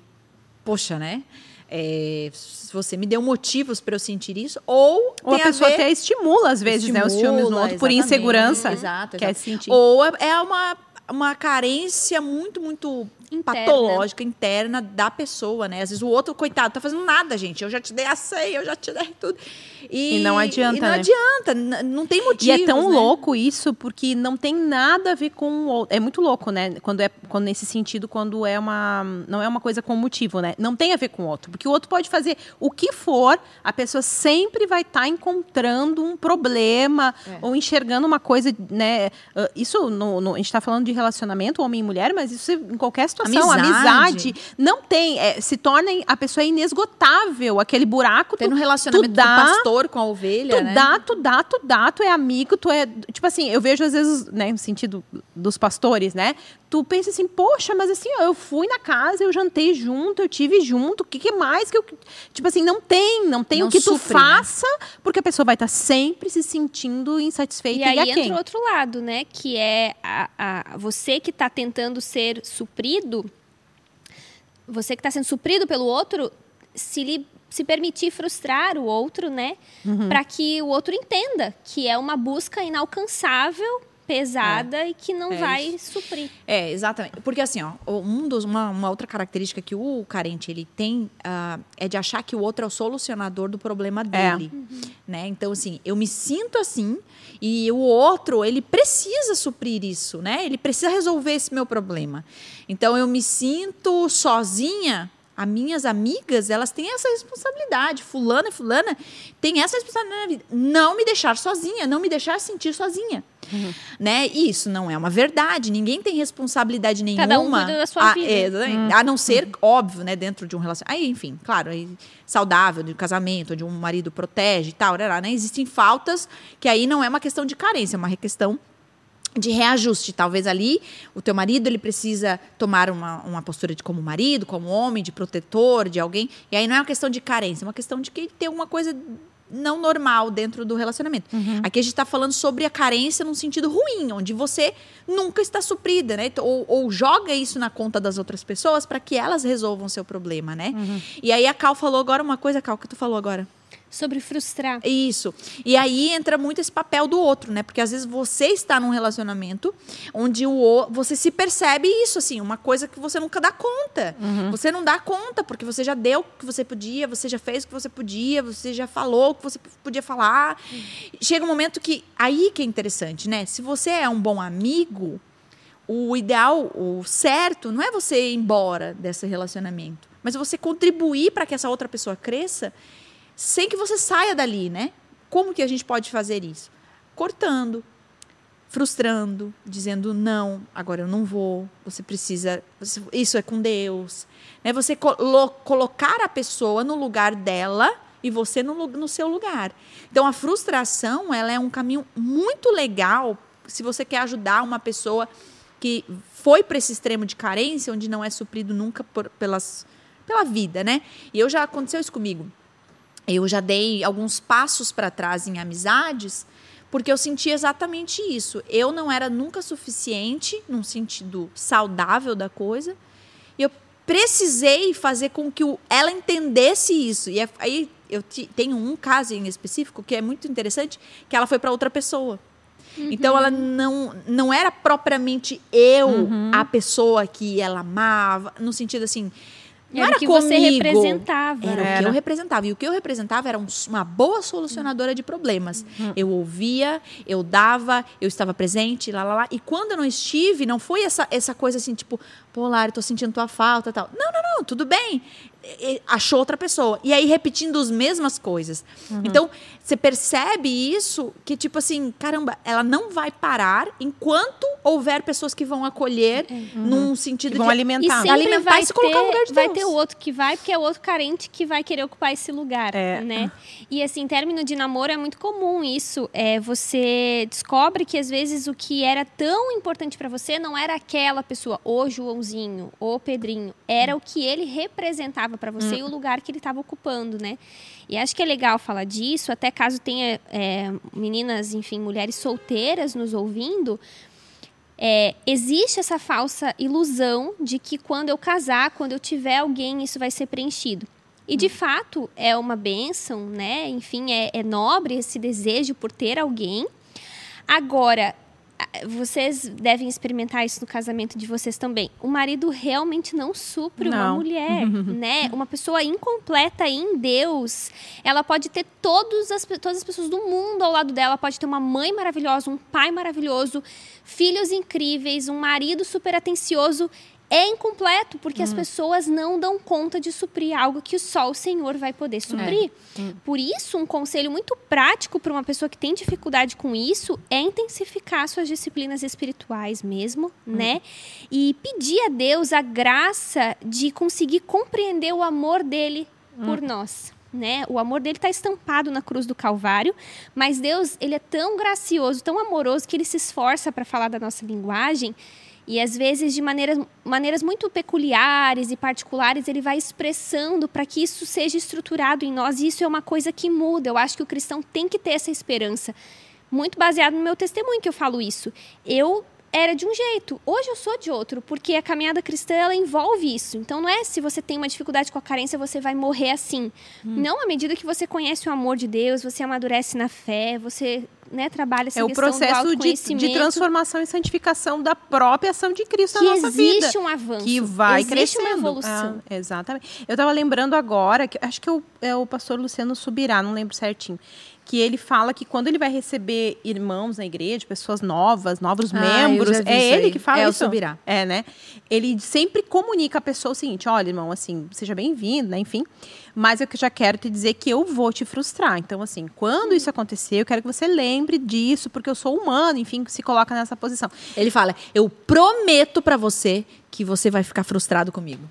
poxa, né? É, se você me deu motivos para eu sentir isso, ou, Ou a pessoa ver, até estimula, às vezes, né, os ciúmes no estimula, outro por exatamente, insegurança. Exato, Quer exato. sentir. Ou é, é uma, uma carência muito, muito Interna. patológica, interna da pessoa, né? Às vezes o outro, coitado, tá fazendo nada, gente. Eu já te dei a ceia, eu já te dei tudo. E, E não adianta, e não né? adianta, não tem E motivo. é tão né? louco isso, porque não tem nada a ver com o outro. É muito louco, né? Quando é quando nesse sentido, quando é uma. Não é uma coisa com motivo, né? Não tem a ver com o outro. Porque o outro pode fazer o que for, a pessoa sempre vai estar encontrando um problema É. ou enxergando uma coisa, né? Ah, Isso, no, no- a gente está falando de relacionamento, homem e mulher, mas isso em qualquer situação. Amizade. Amizade. não tem. é, se torna. A pessoa é inesgotável. Aquele buraco. Tem tu- no relacionamento tu dá- do pastor com a ovelha, Tu né? dá, tu dá, tu dá, tu é amigo, tu é. Tipo assim, eu vejo às vezes, né, no sentido dos pastores, né? Tu pensa assim, poxa, mas assim, ó, eu fui na casa, eu jantei junto, eu tive junto, o que, que mais que eu. Tipo assim, não tem, não tem Não o que tu né? faça, porque a pessoa vai estar sempre se sentindo insatisfeita. E aí quem? entra o outro lado, né? Que é a, a- você que está tentando ser suprido, você que está sendo suprido pelo outro, se, lhe, se permitir frustrar o outro, né? Uhum. Para que o outro entenda que é uma busca inalcançável, pesada e que não É vai suprir. É, exatamente. Porque assim, ó, um dos, uma, uma outra característica que o carente ele tem ah, é de achar que o outro é o solucionador do problema É. dele. Né? Então, assim, eu me sinto assim e o outro, ele precisa suprir isso, né? Ele precisa resolver esse meu problema. Então, eu me sinto sozinha. As minhas amigas, elas têm essa responsabilidade. Fulana e fulana tem essa responsabilidade na vida. Não me deixar sozinha, não me deixar sentir sozinha. Né? E isso não é uma verdade. Ninguém tem responsabilidade nenhuma. Cada um cuida da sua a, vida. é, exatamente. A não ser, óbvio, né, dentro de um relacionamento. Aí, enfim, claro, aí, saudável, de um casamento, onde um marido protege e tal, né? Existem faltas que aí não é uma questão de carência, é uma questão de reajuste. Talvez ali o teu marido ele precisa tomar uma, uma postura de como marido, como homem, de protetor, de alguém. E aí não é uma questão de carência, é uma questão de que tem alguma coisa não normal dentro do relacionamento. Aqui a gente está falando sobre a carência num sentido ruim, onde você nunca está suprida, né? Ou, ou joga isso na conta das outras pessoas para que elas resolvam o seu problema, né? E aí a Cal falou agora uma coisa, Cal, que tu falou agora. Sobre frustrar. Isso. E aí entra muito esse papel do outro, né? Porque às vezes você está num relacionamento onde o você se percebe isso, assim, uma coisa que você nunca dá conta. Uhum. Você não dá conta, porque você já deu o que você podia, você já fez o que você podia, você já falou o que você podia falar. Uhum. Chega um momento que. Aí que é interessante, né? Se você é um bom amigo, o ideal, o certo, não é você ir embora desse relacionamento, mas você contribuir para que essa outra pessoa cresça sem que você saia dali, né? Como que a gente pode fazer isso? Cortando, frustrando, dizendo não, agora eu não vou, você precisa, isso é com Deus. Né? Você colo colocar a pessoa no lugar dela e você no, no seu lugar. Então a frustração ela é um caminho muito legal se você quer ajudar uma pessoa que foi para esse extremo de carência, onde não é suprido nunca por, pelas, pela vida, né? E eu já aconteceu isso comigo eu já dei alguns passos para trás em amizades, porque eu senti exatamente isso. Eu não era nunca suficiente, num sentido saudável da coisa, e eu precisei fazer com que ela entendesse isso. E é, aí eu tenho um caso em específico que é muito interessante, que ela foi para outra pessoa. Uhum. Então ela não, não era propriamente eu uhum. a pessoa que ela amava, no sentido assim, não era, era o que comigo, você representava. Era, era, o que eu representava. E o que eu representava era um, uma boa solucionadora de problemas. Uhum. Eu ouvia, eu dava, eu estava presente, lá, lá, lá. E quando eu não estive, não foi essa, essa coisa assim, tipo, pô, Lara, tô sentindo tua falta tal. Não, não, não, tudo bem achou outra pessoa. E aí repetindo as mesmas coisas. Uhum. Então, você percebe isso que, tipo assim, caramba, ela não vai parar enquanto houver pessoas que vão acolher uhum. num sentido que vão de alimentar. E alimentar vai e se colocar no lugar de Deus. Vai ter o outro que vai, porque é o outro carente que vai querer ocupar esse lugar, é. né? E assim, término de namoro é muito comum isso. É, você descobre que às vezes o que era tão importante para você não era aquela pessoa, o Joãozinho, o Pedrinho, era o que ele representava para você hum. e o lugar que ele estava ocupando, né? E acho que é legal falar disso, até caso tenha é, meninas, enfim, mulheres solteiras nos ouvindo. É, existe essa falsa ilusão de que quando eu casar, quando eu tiver alguém, isso vai ser preenchido. E de hum. fato é uma bênção, né? Enfim, é, é nobre esse desejo por ter alguém. Agora, vocês devem experimentar isso no casamento de vocês também. O marido realmente não supre não. uma mulher, né? Uma pessoa incompleta em Deus. Ela pode ter todas as, todas as pessoas do mundo ao lado dela, pode ter uma mãe maravilhosa, um pai maravilhoso, filhos incríveis, um marido super atencioso é incompleto, porque hum. as pessoas não dão conta de suprir algo que só o Senhor vai poder suprir. É. Hum. Por isso, um conselho muito prático para uma pessoa que tem dificuldade com isso é intensificar suas disciplinas espirituais mesmo, hum. né? E pedir a Deus a graça de conseguir compreender o amor dele por hum. nós. Né? O amor dele está estampado na cruz do Calvário, mas Deus ele é tão gracioso, tão amoroso que ele se esforça para falar da nossa linguagem e às vezes de maneiras, maneiras muito peculiares e particulares, ele vai expressando para que isso seja estruturado em nós. E isso é uma coisa que muda. Eu acho que o cristão tem que ter essa esperança. Muito baseado no meu testemunho que eu falo isso. Eu era de um jeito, hoje eu sou de outro, porque a caminhada cristã ela envolve isso. Então não é se você tem uma dificuldade com a carência você vai morrer assim. Hum. Não, à medida que você conhece o amor de Deus, você amadurece na fé, você né, trabalha essa é o processo de, de, transformação e santificação da própria ação de Cristo que na nossa vida. existe um avanço. Que vai existe crescendo. uma evolução. Ah, exatamente. Eu estava lembrando agora, que acho que é o, é o pastor Luciano Subirá, não lembro certinho que ele fala que quando ele vai receber irmãos na igreja, pessoas novas, novos ah, membros, é ele que fala é isso. É Subirá. É, né? Ele sempre comunica a pessoa o seguinte: olha, irmão, assim, seja bem-vindo, né? Enfim. Mas eu já quero te dizer que eu vou te frustrar. Então, assim, quando isso acontecer, eu quero que você lembre disso, porque eu sou humano, enfim, que se coloca nessa posição. Ele fala: eu prometo para você que você vai ficar frustrado comigo.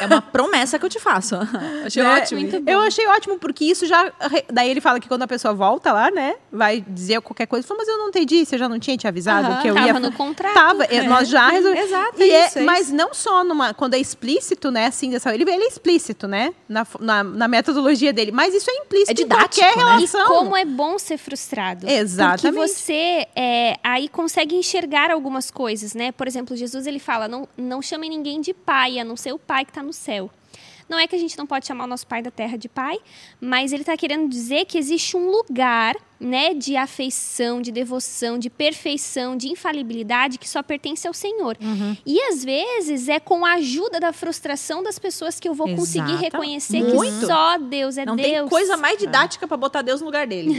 É uma promessa que eu te faço. Achei né? ótimo. Eu achei ótimo, porque isso já. Daí ele fala que quando a pessoa volta lá, né? Vai dizer qualquer coisa. Fala, mas eu não entendi, você já não tinha te avisado que eu tava ia. Tava no contrato. Tava, é. nós já resolvemos. Exato, é isso, é, Mas não só numa. Quando é explícito, né? Assim, dessa, ele, ele é explícito, né? Na, na, na, metodologia dele. Mas isso é implícito é didático, em qualquer né? relação. E como é bom ser frustrado. Exatamente. Porque você é, aí consegue enxergar algumas coisas, né? Por exemplo, Jesus ele fala: não, não chame ninguém de pai, a não ser o pai que está no céu. Não é que a gente não pode chamar o nosso pai da terra de pai, mas ele está querendo dizer que existe um lugar né, de afeição, de devoção, de perfeição, de infalibilidade que só pertence ao Senhor. Uhum. E às vezes é com a ajuda da frustração das pessoas que eu vou conseguir Exata. reconhecer Muito. que só Deus é Não Deus. tem coisa mais didática pra botar Deus no lugar dele.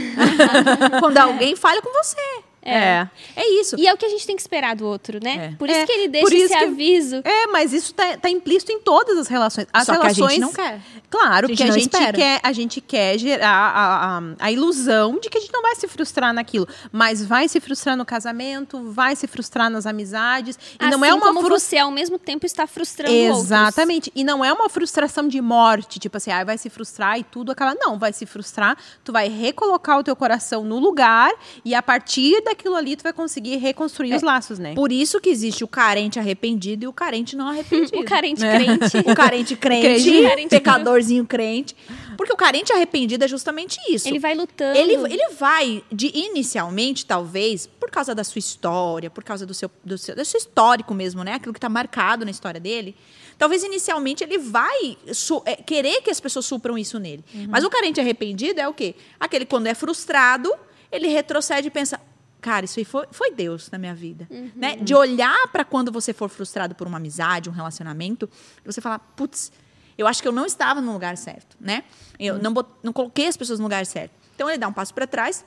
Quando alguém falha com você. É. É isso. E é o que a gente tem que esperar do outro, né? É. Por isso É, que ele deixa esse que- aviso. É, mas isso tá, tá implícito em todas as relações. As Só que a relações gente não quer. Claro, A gente porque a gente, espera. quer, a gente quer gerar a, a, a ilusão de que a gente não vai se frustrar naquilo. Mas vai se frustrar no casamento, vai se frustrar nas amizades. E não é Assim uma como você ao mesmo tempo está frustrando outros. Exatamente. E não é uma frustração de morte, tipo assim, ah, vai se frustrar e tudo acaba. Não, vai se frustrar, tu vai recolocar o teu coração no lugar e a partir daquilo ali tu vai conseguir reconstruir os laços, né? Por isso que existe o carente arrependido e o carente não arrependido. O carente É. crente. O carente crente, Crente. Carente pecadorzinho crente. Porque o carente arrependido é justamente isso. Ele vai lutando. Ele, ele vai, de inicialmente, talvez, por causa da sua história, por causa do seu, do seu, do seu histórico mesmo, né? Aquilo que está marcado na história dele. Talvez inicialmente ele vai su- é, querer que as pessoas supram isso nele. Mas o carente arrependido é o quê? Aquele quando é frustrado, ele retrocede e pensa. Cara, isso aí foi, foi Deus na minha vida. Né? De olhar para quando você for frustrado por uma amizade, um relacionamento, você falar, putz, eu acho que eu não estava no lugar certo, né? Eu não, bot- não coloquei as pessoas no lugar certo. Então ele dá um passo para trás,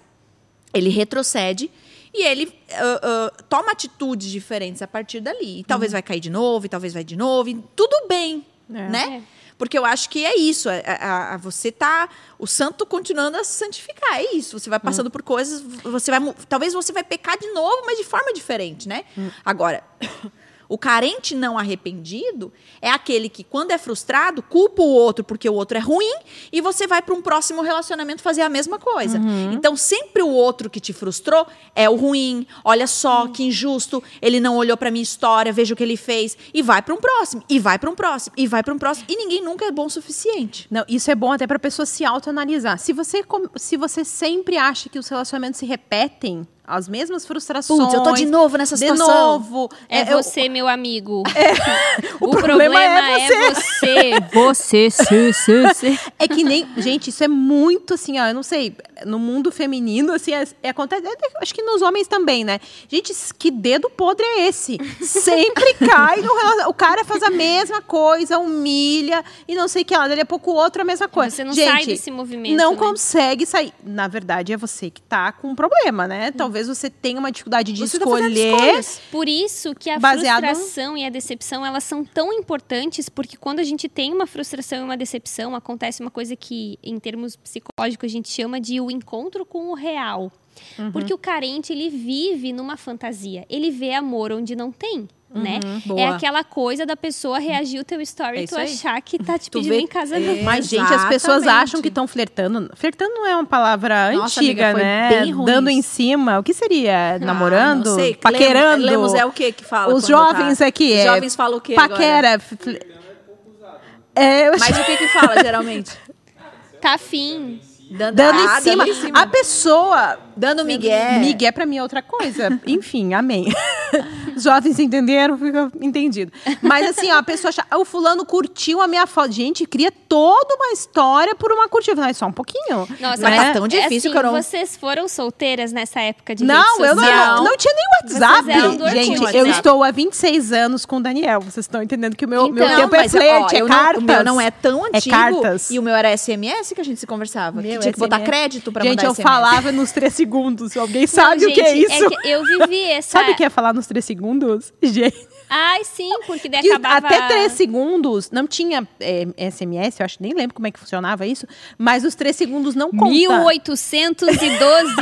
ele retrocede e ele ah, ah, toma atitudes diferentes a partir dali. E talvez vai cair de novo, e talvez vai de novo, e tudo bem, É. né? Porque eu acho que é isso. é- é- a- a- você tá. O santo continuando a se santificar. É isso. Você vai passando por coisas. Você vai. Talvez você vai pecar de novo, mas de forma diferente, né? Agora. O carente não arrependido é aquele que, quando é frustrado, culpa o outro porque o outro é ruim e você vai para um próximo relacionamento fazer a mesma coisa. Então, sempre o outro que te frustrou é o ruim. Olha só que injusto, ele não olhou para minha história, veja o que ele fez. E vai para um próximo, e vai para um próximo, e vai para um próximo. E ninguém nunca é bom o suficiente. Não, isso é bom até para a pessoa se autoanalisar. Se você, se você sempre acha que os relacionamentos se repetem, as mesmas frustrações. Putz, eu tô de novo nessa de situação. novo. É, eu- você, meu amigo. o o, problema problema, é é você. Você, se, se. É que nem. Gente, isso é muito assim, ó. Eu não sei. No mundo feminino, assim, é, é- acontece. é- acho que nos homens também, né? Gente, que dedo podre é esse? Sempre cai no relacion- O cara faz a mesma coisa, humilha e não sei o que lá. Daqui a pouco o outro a mesma coisa. Você não Gente, sai desse movimento. Não né? consegue sair. Na verdade, é você que tá com um problema, né? Talvez você tenha uma dificuldade de Você tá escolher. Por isso que a Baseado- frustração e a decepção, elas são tão importantes, porque quando a gente tem uma frustração e uma decepção, acontece uma coisa que, em termos psicológicos, a gente chama de o encontro com o real. Uhum. Porque o carente, ele vive numa fantasia. Ele vê amor onde não tem. Né? Uhum, É boa. aquela coisa da pessoa reagir o teu story É e tu isso aí. achar que tá te Tu pedindo vê- em casamento. É. Mas, gente, as pessoas acham que estão flertando. Flertando não é uma palavra Nossa, antiga, amiga, né? bem ruim Dando em cima. O que seria? Ah, Namorando? não sei. Paquerando? Lemos, Lemos é o que que fala? Os quando jovens tá... aqui Os é jovens falam o quê agora? Paquera. fle- É, eu Mas o que que fala, geralmente? Tá afim. Dando, dando ah, em cima. Dando em cima. A pessoa. Dando migué. Migué pra mim é outra coisa. Enfim, amém. Os jovens entenderam, fica entendido. Mas assim, ó, a pessoa acha, "Ah, o fulano curtiu a minha foto. Gente, cria toda uma história por uma curtida. Não, é só um pouquinho. Nossa, Mas né? tá tão difícil é que eu assim, não- Vocês foram solteiras nessa época de Não, rede eu não, não, não tinha nem WhatsApp. Vocês eram do Orkut, Gente, WhatsApp. eu estou há 26 anos com o Daniel. Vocês estão entendendo que o meu, meu Então, tempo é flerte, é eu não- cartas. o meu não é tão É antigo. cartas. E o meu era SMS que a gente se conversava. que Meu, tinha que botar SMS. crédito pra Gente, mandar eu SMS. falava nos três segundos. Alguém Não, sabe o que é gente, isso? que eu vivi essa. Sabe o que é falar nos três segundos? Gente. Ai, sim, porque daí acabava. Até três segundos não tinha é, SMS, eu acho, nem lembro como é que funcionava isso, mas os três segundos não contam. 1812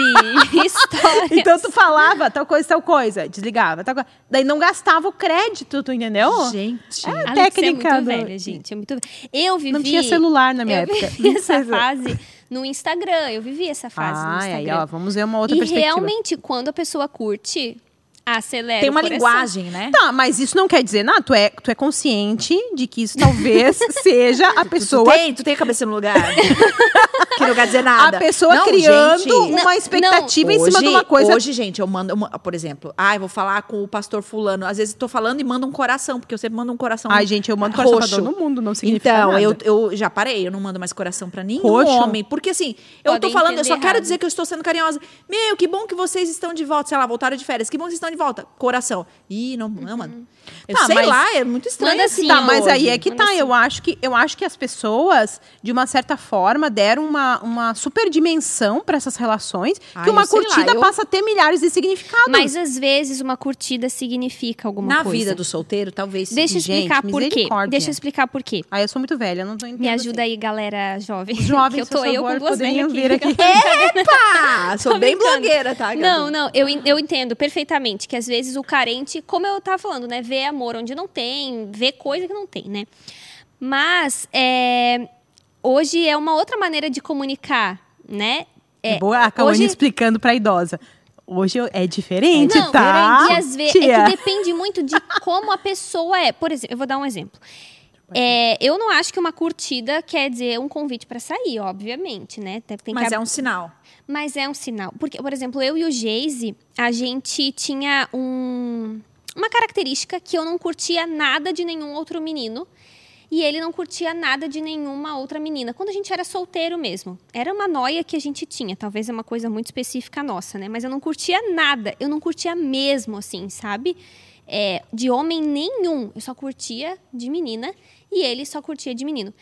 histórias. Então tu falava tal coisa, tal coisa, desligava, tal coisa. Daí não gastava o crédito, tu entendeu? Gente. É. A Alex técnica é muito do- velha, gente. É muito... Eu vivi. Não tinha celular na minha eu época. vivi essa 26 anos. fase no Instagram. Eu vivi essa fase no Ah, Instagram. aí, ó, vamos ver uma outra e perspectiva. realmente, quando a pessoa curte, Acelera Tem uma linguagem, né? Tá, mas isso não quer dizer nada. Tu é, tu é consciente de que isso talvez seja a Tu pessoa. tem, tu tem a cabeça no lugar. que não quer dizer nada. A pessoa Não, criando gente, uma Não, expectativa em cima de uma coisa. Hoje, gente, eu mando, por exemplo, ah, eu vou falar com o pastor fulano. Às vezes eu tô falando e mando um coração, porque eu sempre mando um coração Ai, gente, eu mando coração pra roxo. todo mundo, não significa Então, nada. eu, eu já parei, eu não mando mais coração pra nenhum Roxo? homem. Porque assim, eu Podem tô falando, eu só entender quero errado. dizer que eu estou sendo carinhosa. Meu, que bom que vocês estão de volta. Sei lá, voltaram de férias. Que bom que vocês estão de volta. Coração. Ih, não, não mano. Eu Tá, sei lá, é muito estranho. Manda esse assim, Tá, mas aí hoje. é que Manda tá. assim. Eu acho que, eu acho que as pessoas, de uma certa forma, deram uma, uma super dimensão para essas relações, Ah, que uma eu sei lá, curtida eu- passa a ter milhares de significados. Mas às vezes uma curtida significa alguma Na coisa. vida do solteiro, talvez. Deixa eu Gente, explicar por quê. Deixa eu explicar por quê. Aí eu sou muito velha, não tô entendendo. Me ajuda aí, galera jovem. Que eu tô por eu favor, com duas velhas vir aqui. Epa! Sou bem blogueira, tá? Não, não, eu, eu entendo perfeitamente que às vezes o carente, como eu tava falando, né? Vê amor onde não tem, vê coisa que não tem, né? Mas é, hoje é uma outra maneira de comunicar, né? É, Boa, a Cauane hoje- explicando pra idosa. Hoje é diferente, não, tá? E às vezes Tia. é que depende muito de como a pessoa é. Por exemplo, eu vou dar um exemplo. É, eu não acho que uma curtida quer dizer um convite pra sair, obviamente, né? Tem, tem Mas é um sinal. mas é um sinal. Porque, por exemplo, eu e o Geise, a gente tinha um- uma característica que eu não curtia nada de nenhum outro menino. E ele não curtia nada de nenhuma outra menina. Quando a gente era solteiro mesmo. Era uma noia que a gente tinha. Talvez é uma coisa muito específica nossa, né? Mas eu não curtia nada. Eu não curtia mesmo, assim, sabe? É, de homem nenhum. Eu só curtia de menina. E ele só curtia de menino.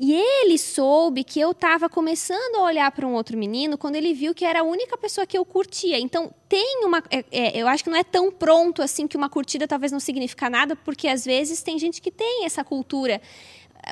E ele soube que eu tava começando a olhar para um outro menino quando ele viu que era a única pessoa que eu curtia. Então, tem uma. é, é, eu acho que não é tão pronto assim que uma curtida talvez não significa nada, porque às vezes tem gente que tem essa cultura.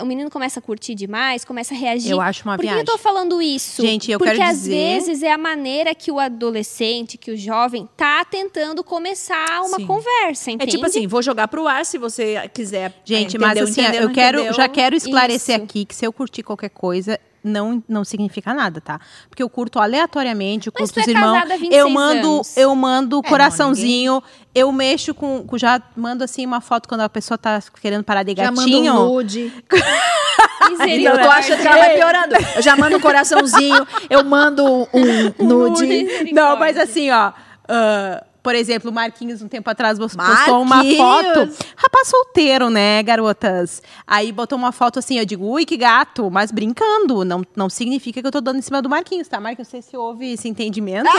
O menino começa a curtir demais, começa a reagir. Eu acho uma Por que viagem. eu tô falando isso? Gente, eu Porque quero às dizer- vezes é a maneira que o adolescente, que o jovem, tá tentando começar uma Sim. conversa, É entende? tipo assim, vou jogar pro ar se você quiser. Gente, é, mas entendeu, assim, entendeu, eu quero, entendeu? já quero esclarecer Isso. aqui que se eu curtir qualquer coisa, não, não significa nada, tá? Porque eu curto aleatoriamente, eu Mas curto tu os é irmãos. casada há 26 Eu mando, anos. eu mando É, coraçãozinho, eu mexo com, com- Já mando assim uma foto quando a pessoa tá querendo parar de Já mando gatinho. um nude. Misericórdia. Eu tô achando que ela vai piorando. Eu já mando um coraçãozinho, eu mando um nude. Não, mas assim, ó. ah, por exemplo, o Marquinhos, um tempo atrás, postou uma Marquinhos! foto. Rapaz solteiro, né, garotas? Aí botou uma foto assim, eu digo, ui, que gato, mas brincando. Não, não significa que eu tô dando em cima do Marquinhos, tá? Marquinhos, não sei se houve esse entendimento.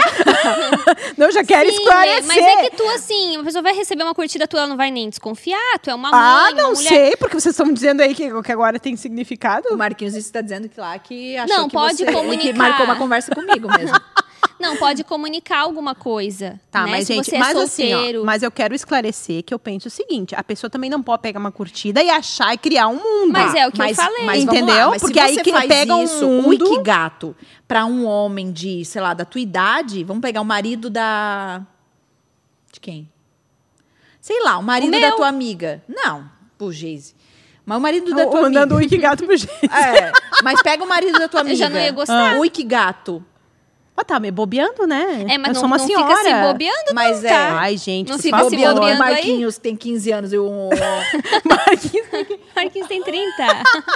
não, já quero Sim, esclarecer. é, mas é que tu, assim, a pessoa vai receber uma curtida tua, ela não vai nem desconfiar, tu é uma Ah, mãe, não uma mulher. sei, porque vocês estão me dizendo aí que, que agora tem significado. O Marquinhos está dizendo que lá que achou Não, que pode você, que comunicar. marcou uma conversa comigo mesmo. Não, pode comunicar alguma coisa. Tá, né? mas Se gente, você é mas assim, solteiro. ó, mas eu quero esclarecer que eu penso o seguinte, a pessoa também não pode pegar uma curtida e achar e criar um mundo. Mas é o que eu mas, falei. Mas Entendeu? Mas Porque aí que pega um isso, mundo- o Ikigato, pra um homem de, sei lá, da tua idade, vamos pegar o marido da... De quem? Sei lá, o marido O da tua amiga. Não, pro Geise. Mas o marido da tua mandando amiga. o Wikigato pro gente. É, mas pega o marido da tua amiga. Eu já não ia gostar. O Ikigato. Ah, tá me bobeando, né? É, mas eu não, sou uma não senhora. fica se bobeando, Mas não, é. tá? Ai, gente, Não por fica se favor. Bobeando o aí. Marquinhos, que tem 15 anos. Eu... Marquinhos. Marquinhos tem 30.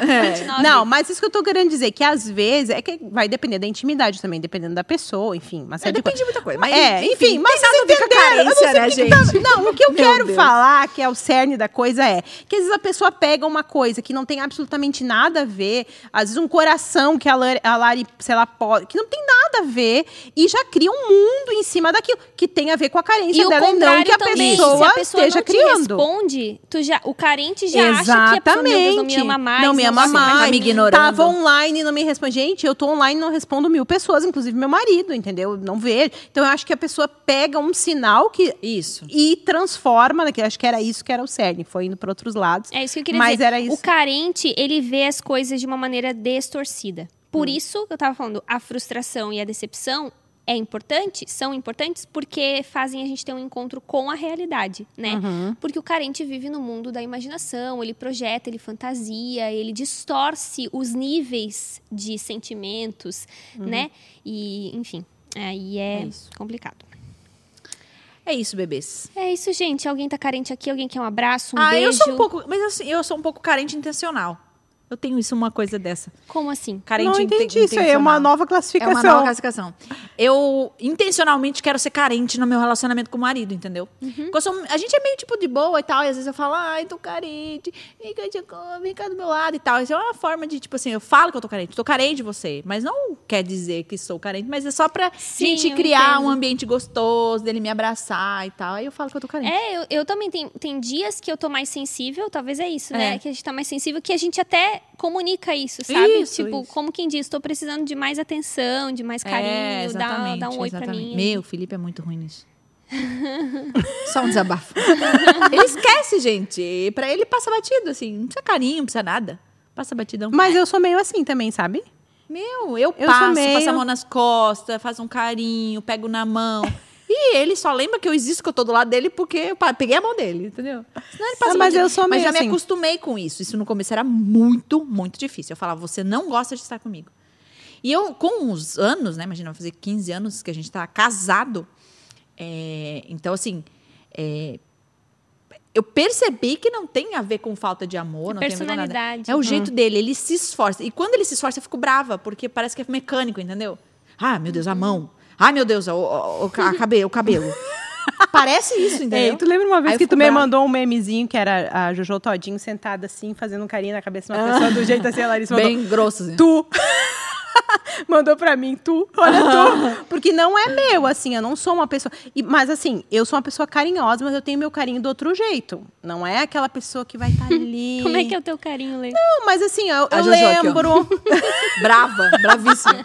É. 29. Não, mas isso que eu tô querendo dizer, que às vezes, é que vai depender da intimidade também, dependendo da pessoa, enfim, série de depende de muita coisa. Mas, é, enfim, enfim, mas vocês entenderam. Carência, né, tá- gente? Não, o que eu quero Deus. falar, que é o cerne da coisa, é que às vezes a pessoa pega uma coisa que não tem absolutamente nada a ver, às vezes um coração que a Lari, a Lari sei lá, pode, que não tem nada a ver, e já cria um mundo em cima daquilo, que tem a ver com a carência E o dela e não que a também, pessoa, se a pessoa esteja não te criando. responde, tu já, o carente já acha que a pessoa, meu Deus, não me ama mais. Não me ama sei mais. tá me ignorando. Tava online e não me responde. Gente, eu tô online e não respondo mil pessoas, inclusive meu marido, entendeu? Não vejo. Então eu acho que a pessoa pega um sinal que Isso. e transforma, né, que acho que era isso que era o cerne, foi indo para outros lados. É isso que eu queria Mas dizer. era isso. O carente, ele vê as coisas de uma maneira distorcida. Por Hum. isso que eu tava falando, a frustração e a decepção é importante, são importantes porque fazem a gente ter um encontro com a realidade, né? Uhum. Porque o carente vive no mundo da imaginação, ele projeta, ele fantasia, ele distorce os níveis de sentimentos, né? E, enfim, aí é, É isso. complicado. É isso, bebês. É isso, gente. Alguém tá carente aqui, alguém quer um abraço, um ah, beijo. eu sou um pouco. Mas assim, eu sou um pouco carente intencional. Eu tenho isso, uma coisa dessa. Como assim? Carente Não entendi, isso aí é uma nova É classificação. uma nova classificação. Eu intencionalmente quero ser carente no meu relacionamento com o marido, entendeu? Eu sou- a gente é meio tipo de boa e tal, e às vezes eu falo, ai, tô carente, vem cá, vem cá do meu lado e tal. Isso é uma forma de, tipo assim, eu falo que eu tô carente, tô carente de você, mas não quer dizer que sou carente, mas é só pra Sim, gente criar entendo. um ambiente gostoso, dele me abraçar e tal. Aí eu falo que eu tô carente. É, eu, eu também tem, tem dias que eu tô mais sensível, talvez é isso, É. né? Que a gente tá mais sensível, que a gente até comunica isso, sabe? Isso, tipo, isso. como quem diz, tô precisando de mais atenção, de mais É, carinho, dá, exatamente, dá um oi exatamente. mim. Meu, o Felipe é muito ruim nisso. Só um desabafo. ele esquece, gente. Pra ele passa batido, assim. Não precisa carinho, não precisa nada. Passa batidão. Mas eu sou meio assim também, sabe? Meu, eu, Eu passo, meio- passo a mão nas costas, faço um carinho, pego na mão. E ele só lembra que eu existo, que eu tô do lado dele, porque eu peguei a mão dele, entendeu? Senão ele passa Ah, mas eu sou Mas já me assim. acostumei com isso. Isso no começo era muito, muito difícil. Eu falava, você não gosta de estar comigo. E eu, com os anos, né? Imagina, vai fazer 15 anos que a gente tá casado. é, então, assim, é, eu percebi que não tem a ver com falta de amor, não tem a ver com nada. Personalidade. É o jeito dele, ele se esforça. E quando ele se esforça, eu fico brava, porque parece que é mecânico, entendeu? Ah, meu Deus, a mão. Ai, meu Deus, o, o, o ca- cabelo. O cabelo. Parece isso, entendeu? Ei, tu lembra uma vez Aí que tu me mandou um memezinho que era a Jojo Todinho sentada assim, fazendo um carinho na cabeça de uma pessoa do jeito assim, a Larissa mandou. Bem grosso, assim. Tu. Mandou pra mim, tu, olha tu. Porque não é meu, assim, eu não sou uma pessoa. e- mas assim, eu sou uma pessoa carinhosa, mas eu tenho meu carinho do outro jeito. Não é aquela pessoa que vai estar ali. Como é que é o teu carinho, Lê? Não, mas assim, eu, eu Jojo aqui, lembro. Brava, bravíssima.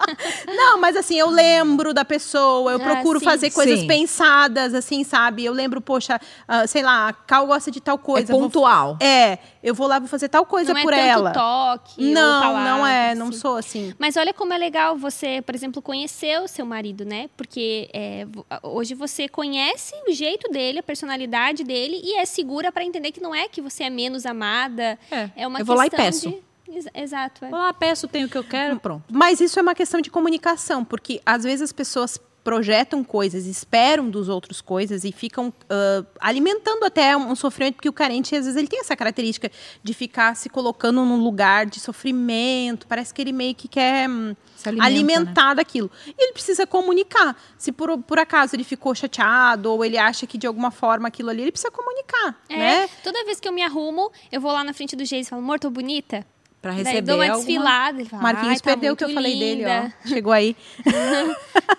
Não, mas assim, eu lembro da pessoa, eu Ah, procuro sim. fazer coisas Sim. pensadas, assim, sabe? Eu lembro, poxa, ah, sei lá, a Cal gosta de tal coisa. é eu vou- pontual. É, eu vou lá, vou fazer tal coisa não é por tanto ela. toque ou não, palavra, não é, não assim. sou assim. Mas olha como é legal você, por exemplo, conhecer o seu marido, né? Porque é, hoje você conhece o jeito dele, a personalidade dele e é segura pra entender que não é que você é menos amada. É, É uma eu vou lá e questão peço. de- Ex- Exato. é. Vou lá, peço, tenho o que eu quero, pronto. Mas isso é uma questão de comunicação, porque às vezes as pessoas projetam coisas, esperam dos outros coisas e ficam ah, alimentando até um sofrimento, porque o carente, às vezes, ele tem essa característica de ficar se colocando num lugar de sofrimento, parece que ele meio que quer hum, alimenta, né? alimentar daquilo. E ele precisa comunicar. Se por, por acaso ele ficou chateado ou ele acha que de alguma forma aquilo ali, ele precisa comunicar, É, né? Toda vez que eu me arrumo, eu vou lá na frente do Geis e falo, amor, tô bonita? Pra Daí receber dou uma desfilada. Ele fala, Marquinhos "Ai, tá perdeu o que eu falei dele, linda, ó. Chegou aí.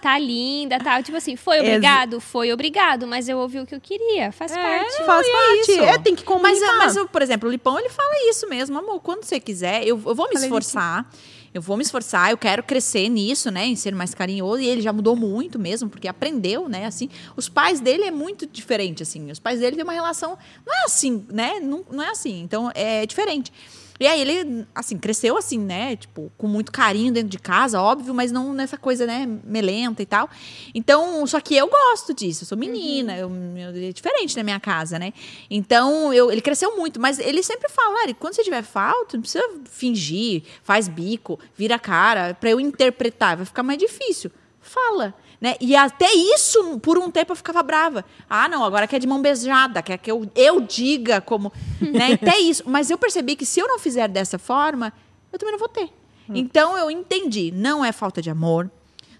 Tá linda, tal. Tipo assim, foi obrigado? Foi obrigado, mas eu ouvi o que eu queria. Faz parte. Faz parte. É, tem que Mas, comunicar. mas, o- por exemplo, o Lipão, ele fala isso mesmo, amor, quando você quiser, eu, eu vou me Falei esforçar, eu vou me esforçar, eu quero crescer nisso, né, em ser mais carinhoso, e ele já mudou muito mesmo, porque aprendeu, né, assim, os pais dele é muito diferente, assim, os pais dele têm uma relação, não é assim, né, não, não é assim, então é diferente. E aí ele, assim, cresceu assim, né? Tipo, com muito carinho dentro de casa, óbvio, mas não nessa coisa, né, melenta e tal. Então, só que eu gosto disso, eu sou menina, eu, eu- é diferente na minha casa, né? Então, eu, ele cresceu muito, mas ele sempre fala, Lari, quando você tiver falta, não precisa fingir, faz bico, vira a cara, pra eu interpretar, vai ficar mais difícil. Fala. Né? E até isso, por um tempo, eu ficava brava. Ah, não, agora quer de mão beijada, quer que eu, eu diga como. Né? Até isso. Mas eu percebi que se eu não fizer dessa forma, eu também não vou ter. Então eu entendi. Não é falta de amor,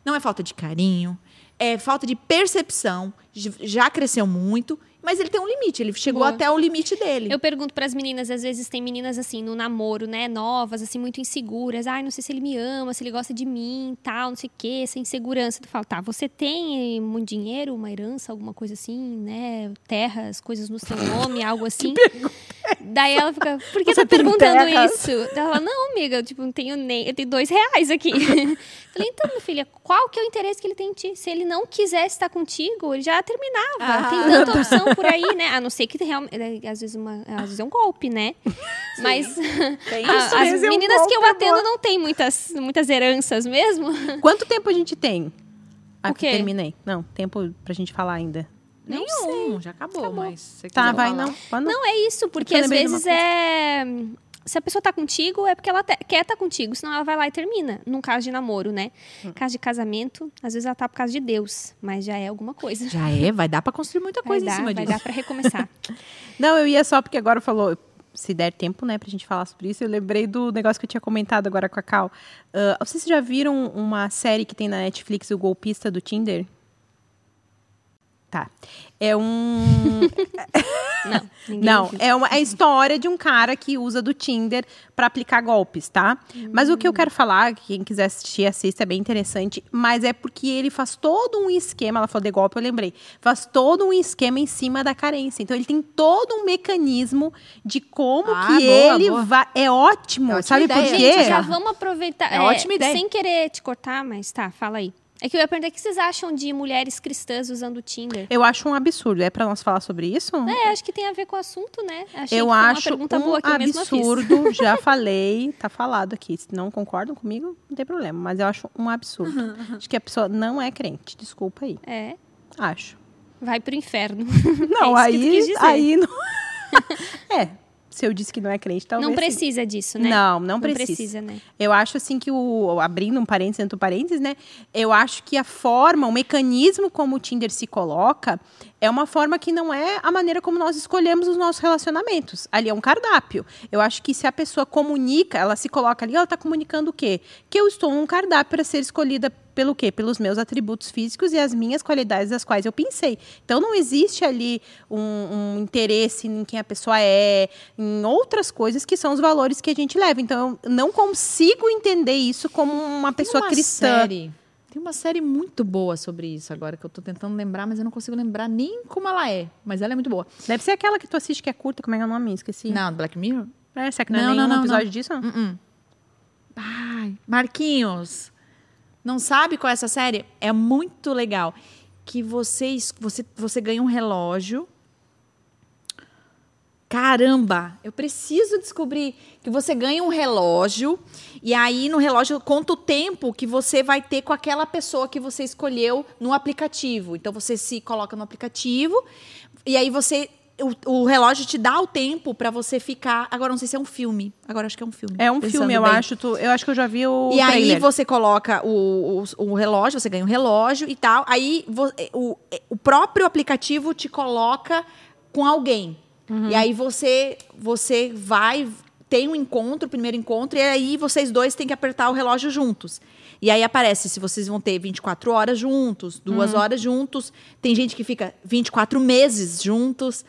não é falta de carinho, é falta de percepção. Já cresceu muito, mas ele tem um limite. Ele chegou Boa. até o limite dele. Eu pergunto pras meninas, às vezes tem meninas assim, no namoro, né, novas, assim, muito inseguras. Ai, não sei se ele me ama, se ele gosta de mim, tal, não sei o quê, essa insegurança. Tu fala, tá, você tem muito dinheiro, uma herança, alguma coisa assim, né, terras, coisas no seu nome, algo assim. Daí ela fica, por que Você tá tem perguntando terras? isso? Daí ela, não, amiga, eu, tipo, não tenho nem, eu tenho dois reais aqui. Falei, então, minha filha, qual que é o interesse que ele tem em ti? Se ele não quisesse estar contigo, ele já terminava. Ah. Tem tanta opção por aí, né? A não ser que realmente, às vezes, uma, às vezes é um golpe, né? Mas Tem a- isso. as é um meninas que eu atendo não têm muitas, muitas heranças mesmo. Quanto tempo a gente tem? Ah, O terminei. Não, tempo pra gente falar ainda. Nenhum, já acabou, Acabou. mas... você Tá, vai, falar. não. Pode não. É isso, porque às vezes é. se a pessoa tá contigo, é porque ela te- quer estar contigo, senão ela vai lá e termina. Num caso de namoro, né? Hum. Caso de casamento, às vezes ela tá por causa de Deus, mas já é alguma coisa. Já é, vai dar pra construir muita Vai coisa dar, em cima vai disso. dar pra recomeçar. Não, eu ia só porque agora falou, se der tempo, né, pra gente falar sobre isso, eu lembrei do negócio que eu tinha comentado agora com a Cal. Ah, vocês já viram uma série que tem na Netflix, O Golpista do Tinder? Tá. É um. Não, Não, é uma é a história de um cara que usa do Tinder para aplicar golpes, tá? Mas o que eu quero falar, quem quiser assistir, assista, é bem interessante, mas é porque ele faz todo um esquema, ela falou de golpe, eu lembrei, faz todo um esquema em cima da carência. Então ele tem todo um mecanismo de como Ah, que boa, ele boa. vai, é ótimo, É sabe ideia. por quê? Gente, já vamos aproveitar. É ótima ideia. Sem querer te cortar, mas tá, fala aí. É que eu ia perguntar o que vocês acham de mulheres cristãs usando o Tinder. Eu acho um absurdo. É para nós falar sobre isso? É, acho que tem a ver com o assunto, né? Achei eu acho pergunta um boa absurdo. Já falei, tá falado aqui. Se não concordam comigo, não tem problema. Mas eu acho um absurdo. Acho que a pessoa não é crente. Desculpa aí. É, Acho. vai pro inferno. Não, É aí, aí não. é. Se eu disse que não é crente, talvez. não sim. precisa disso, né? Não, não precisa. né? Eu acho assim que o abrindo um parênteses dentro do parênteses, né? Eu acho que a forma, o mecanismo como o Tinder se coloca é uma forma que não é a maneira como nós escolhemos os nossos relacionamentos. Ali é um cardápio. Eu acho que se a pessoa comunica, ela se coloca ali, ela está comunicando o quê? Que eu estou num cardápio para ser escolhida pelo quê? Pelos meus atributos físicos e as minhas qualidades das quais eu pensei. Então não existe ali um, um interesse em quem a pessoa é, em outras coisas que são os valores que a gente leva. Então eu não consigo entender isso como uma pessoa tem uma cristã. Série, tem uma série muito boa sobre isso agora, que eu tô tentando lembrar, mas eu não consigo lembrar nem como ela é. Mas ela é muito boa. Deve ser aquela que tu assiste que é curta, como é que é o nome? Esqueci. Não, Black Mirror? É, será que não, Não, é não, nenhum não, episódio não. disso? Não? Uh-uh. Ai, Marquinhos, não sabe qual é essa série? É muito legal. Que você, você, você ganha um relógio. Caramba, eu preciso descobrir que você ganha um relógio e aí no relógio conta o tempo que você vai ter com aquela pessoa que você escolheu no aplicativo. Então você se coloca no aplicativo e aí você o, o relógio te dá o tempo pra você ficar. Agora não sei se é um filme. Agora acho que é um filme. É um filme, eu bem. acho. Tu, eu acho que eu já vi o E aí trailer. você coloca o, o, o relógio, você ganha um relógio e tal. Aí vo- o, o próprio aplicativo te coloca com alguém. Uhum. E aí você, você vai, tem um encontro, o primeiro encontro, e aí vocês dois têm que apertar o relógio juntos. E aí aparece se vocês vão ter 24 horas juntos, duas Uhum. horas juntos. Tem gente que fica 24 meses juntos.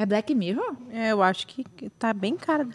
É Black Mirror? É, eu acho que tá bem cara.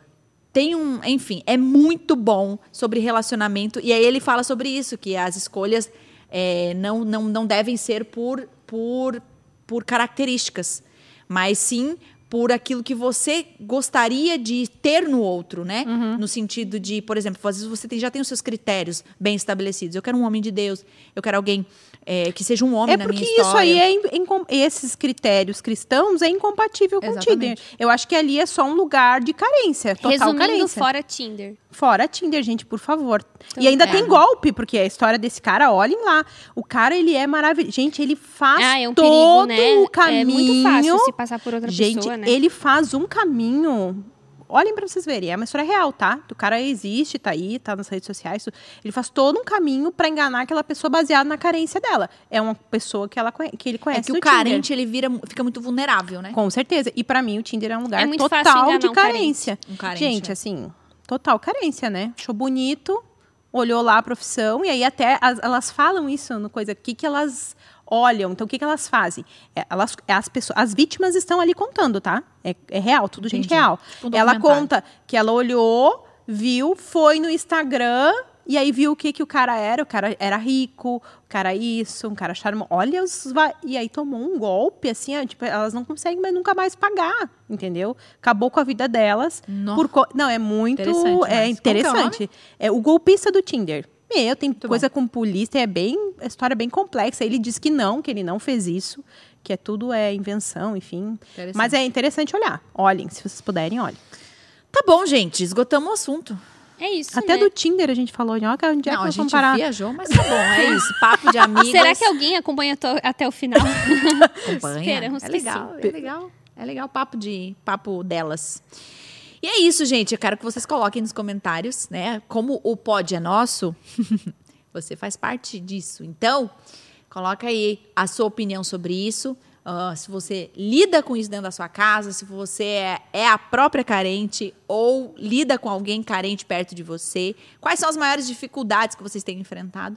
tem um, enfim, é muito bom sobre relacionamento. E aí ele fala sobre isso, que as escolhas é, não, não, não devem ser por, por, por características, mas sim por aquilo que você gostaria de ter no outro, né? No sentido de, por exemplo, às vezes você tem- já tem os seus critérios bem estabelecidos. Eu quero um homem de Deus, eu quero alguém é, que seja um homem É na porque minha história. isso aí é esses critérios cristãos é incompatível com o Exatamente. Tinder. Eu acho que ali é só um lugar de carência, total Resumindo, carência. fora Tinder. Fora Tinder, gente, por favor. Então, e ainda é. tem golpe, porque a história desse cara, olhem lá. O cara, ele é maravilhoso. Gente, ele faz Ah, é um todo perigo, né? o caminho. É muito fácil se passar por outra gente, pessoa, né? ele faz um caminho. Olhem pra vocês verem, é uma história real, tá? O cara existe, tá aí, tá nas redes sociais. Ele faz todo um caminho pra enganar aquela pessoa baseado na carência dela. É uma pessoa que, ela, conhe- que ele É conhece que no o Tinder. carente, ele vira, fica muito vulnerável, né? Com certeza. E pra mim o Tinder é um lugar É total de um carente. carência. Um carente, Gente, é. assim, total carência, né? Achou bonito, olhou lá a profissão e aí até as- elas falam isso no coisa, o que que elas olham, então o que que elas fazem? É, elas, as pessoas, as vítimas estão ali contando, tá? É, é real, tudo gente Entendi. real. Tipo um ela conta que ela olhou, viu, foi no Instagram e aí viu o que que o cara era, o cara era rico, o cara isso, um cara charmoso. Olha os e aí tomou um golpe assim, ó, tipo, elas não conseguem mais nunca mais pagar, entendeu? Acabou com a vida delas. Co- não, é muito Interessante é é interessante. É o golpista do Tinder. Meu, tem Muito coisa com polícia, é bem, a história é bem complexa. Ele diz que não, que ele não fez isso, que é tudo é invenção, enfim. Mas é interessante olhar. Olhem, se vocês puderem, olhem. Tá bom, gente, esgotamos o assunto. É isso, Até né? do Tinder a gente falou, ó, onde é que a gente parar? viajou, mas tá bom, é isso. Papo de amigas. Será que alguém acompanha até o final? acompanha? Esperamos é legal, é legal. É legal o papo de papo delas. E é isso, gente. Eu quero que vocês coloquem nos comentários, né? Como o pod é nosso, você faz parte disso. Então, coloca aí a sua opinião sobre isso. Uh, se você lida com isso dentro da sua casa, se você é, é, a própria carente ou lida com alguém carente perto de você, quais são as maiores dificuldades que vocês têm enfrentado?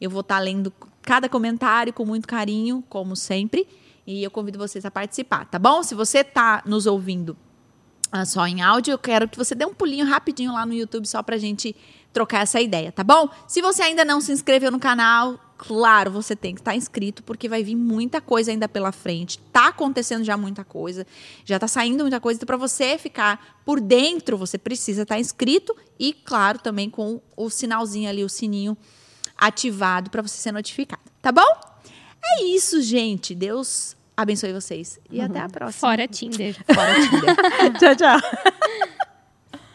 Eu vou estar tá lendo cada comentário com muito carinho, como sempre, e eu convido vocês a participar, tá bom? Se você está nos ouvindo só em áudio, eu quero que você dê um pulinho rapidinho lá no YouTube só para a gente trocar essa ideia, tá bom? Se você ainda não se inscreveu no canal, claro, você tem que estar tá inscrito, porque vai vir muita coisa ainda pela frente. Tá acontecendo já muita coisa, já tá saindo muita coisa. Então, para você ficar por dentro, você precisa estar tá inscrito e, claro, também com o sinalzinho ali, o sininho ativado para você ser notificado, tá bom? É isso, gente. Deus abençoe vocês. E uhum. até a próxima. Fora Tinder. Fora Tinder. tchau, tchau.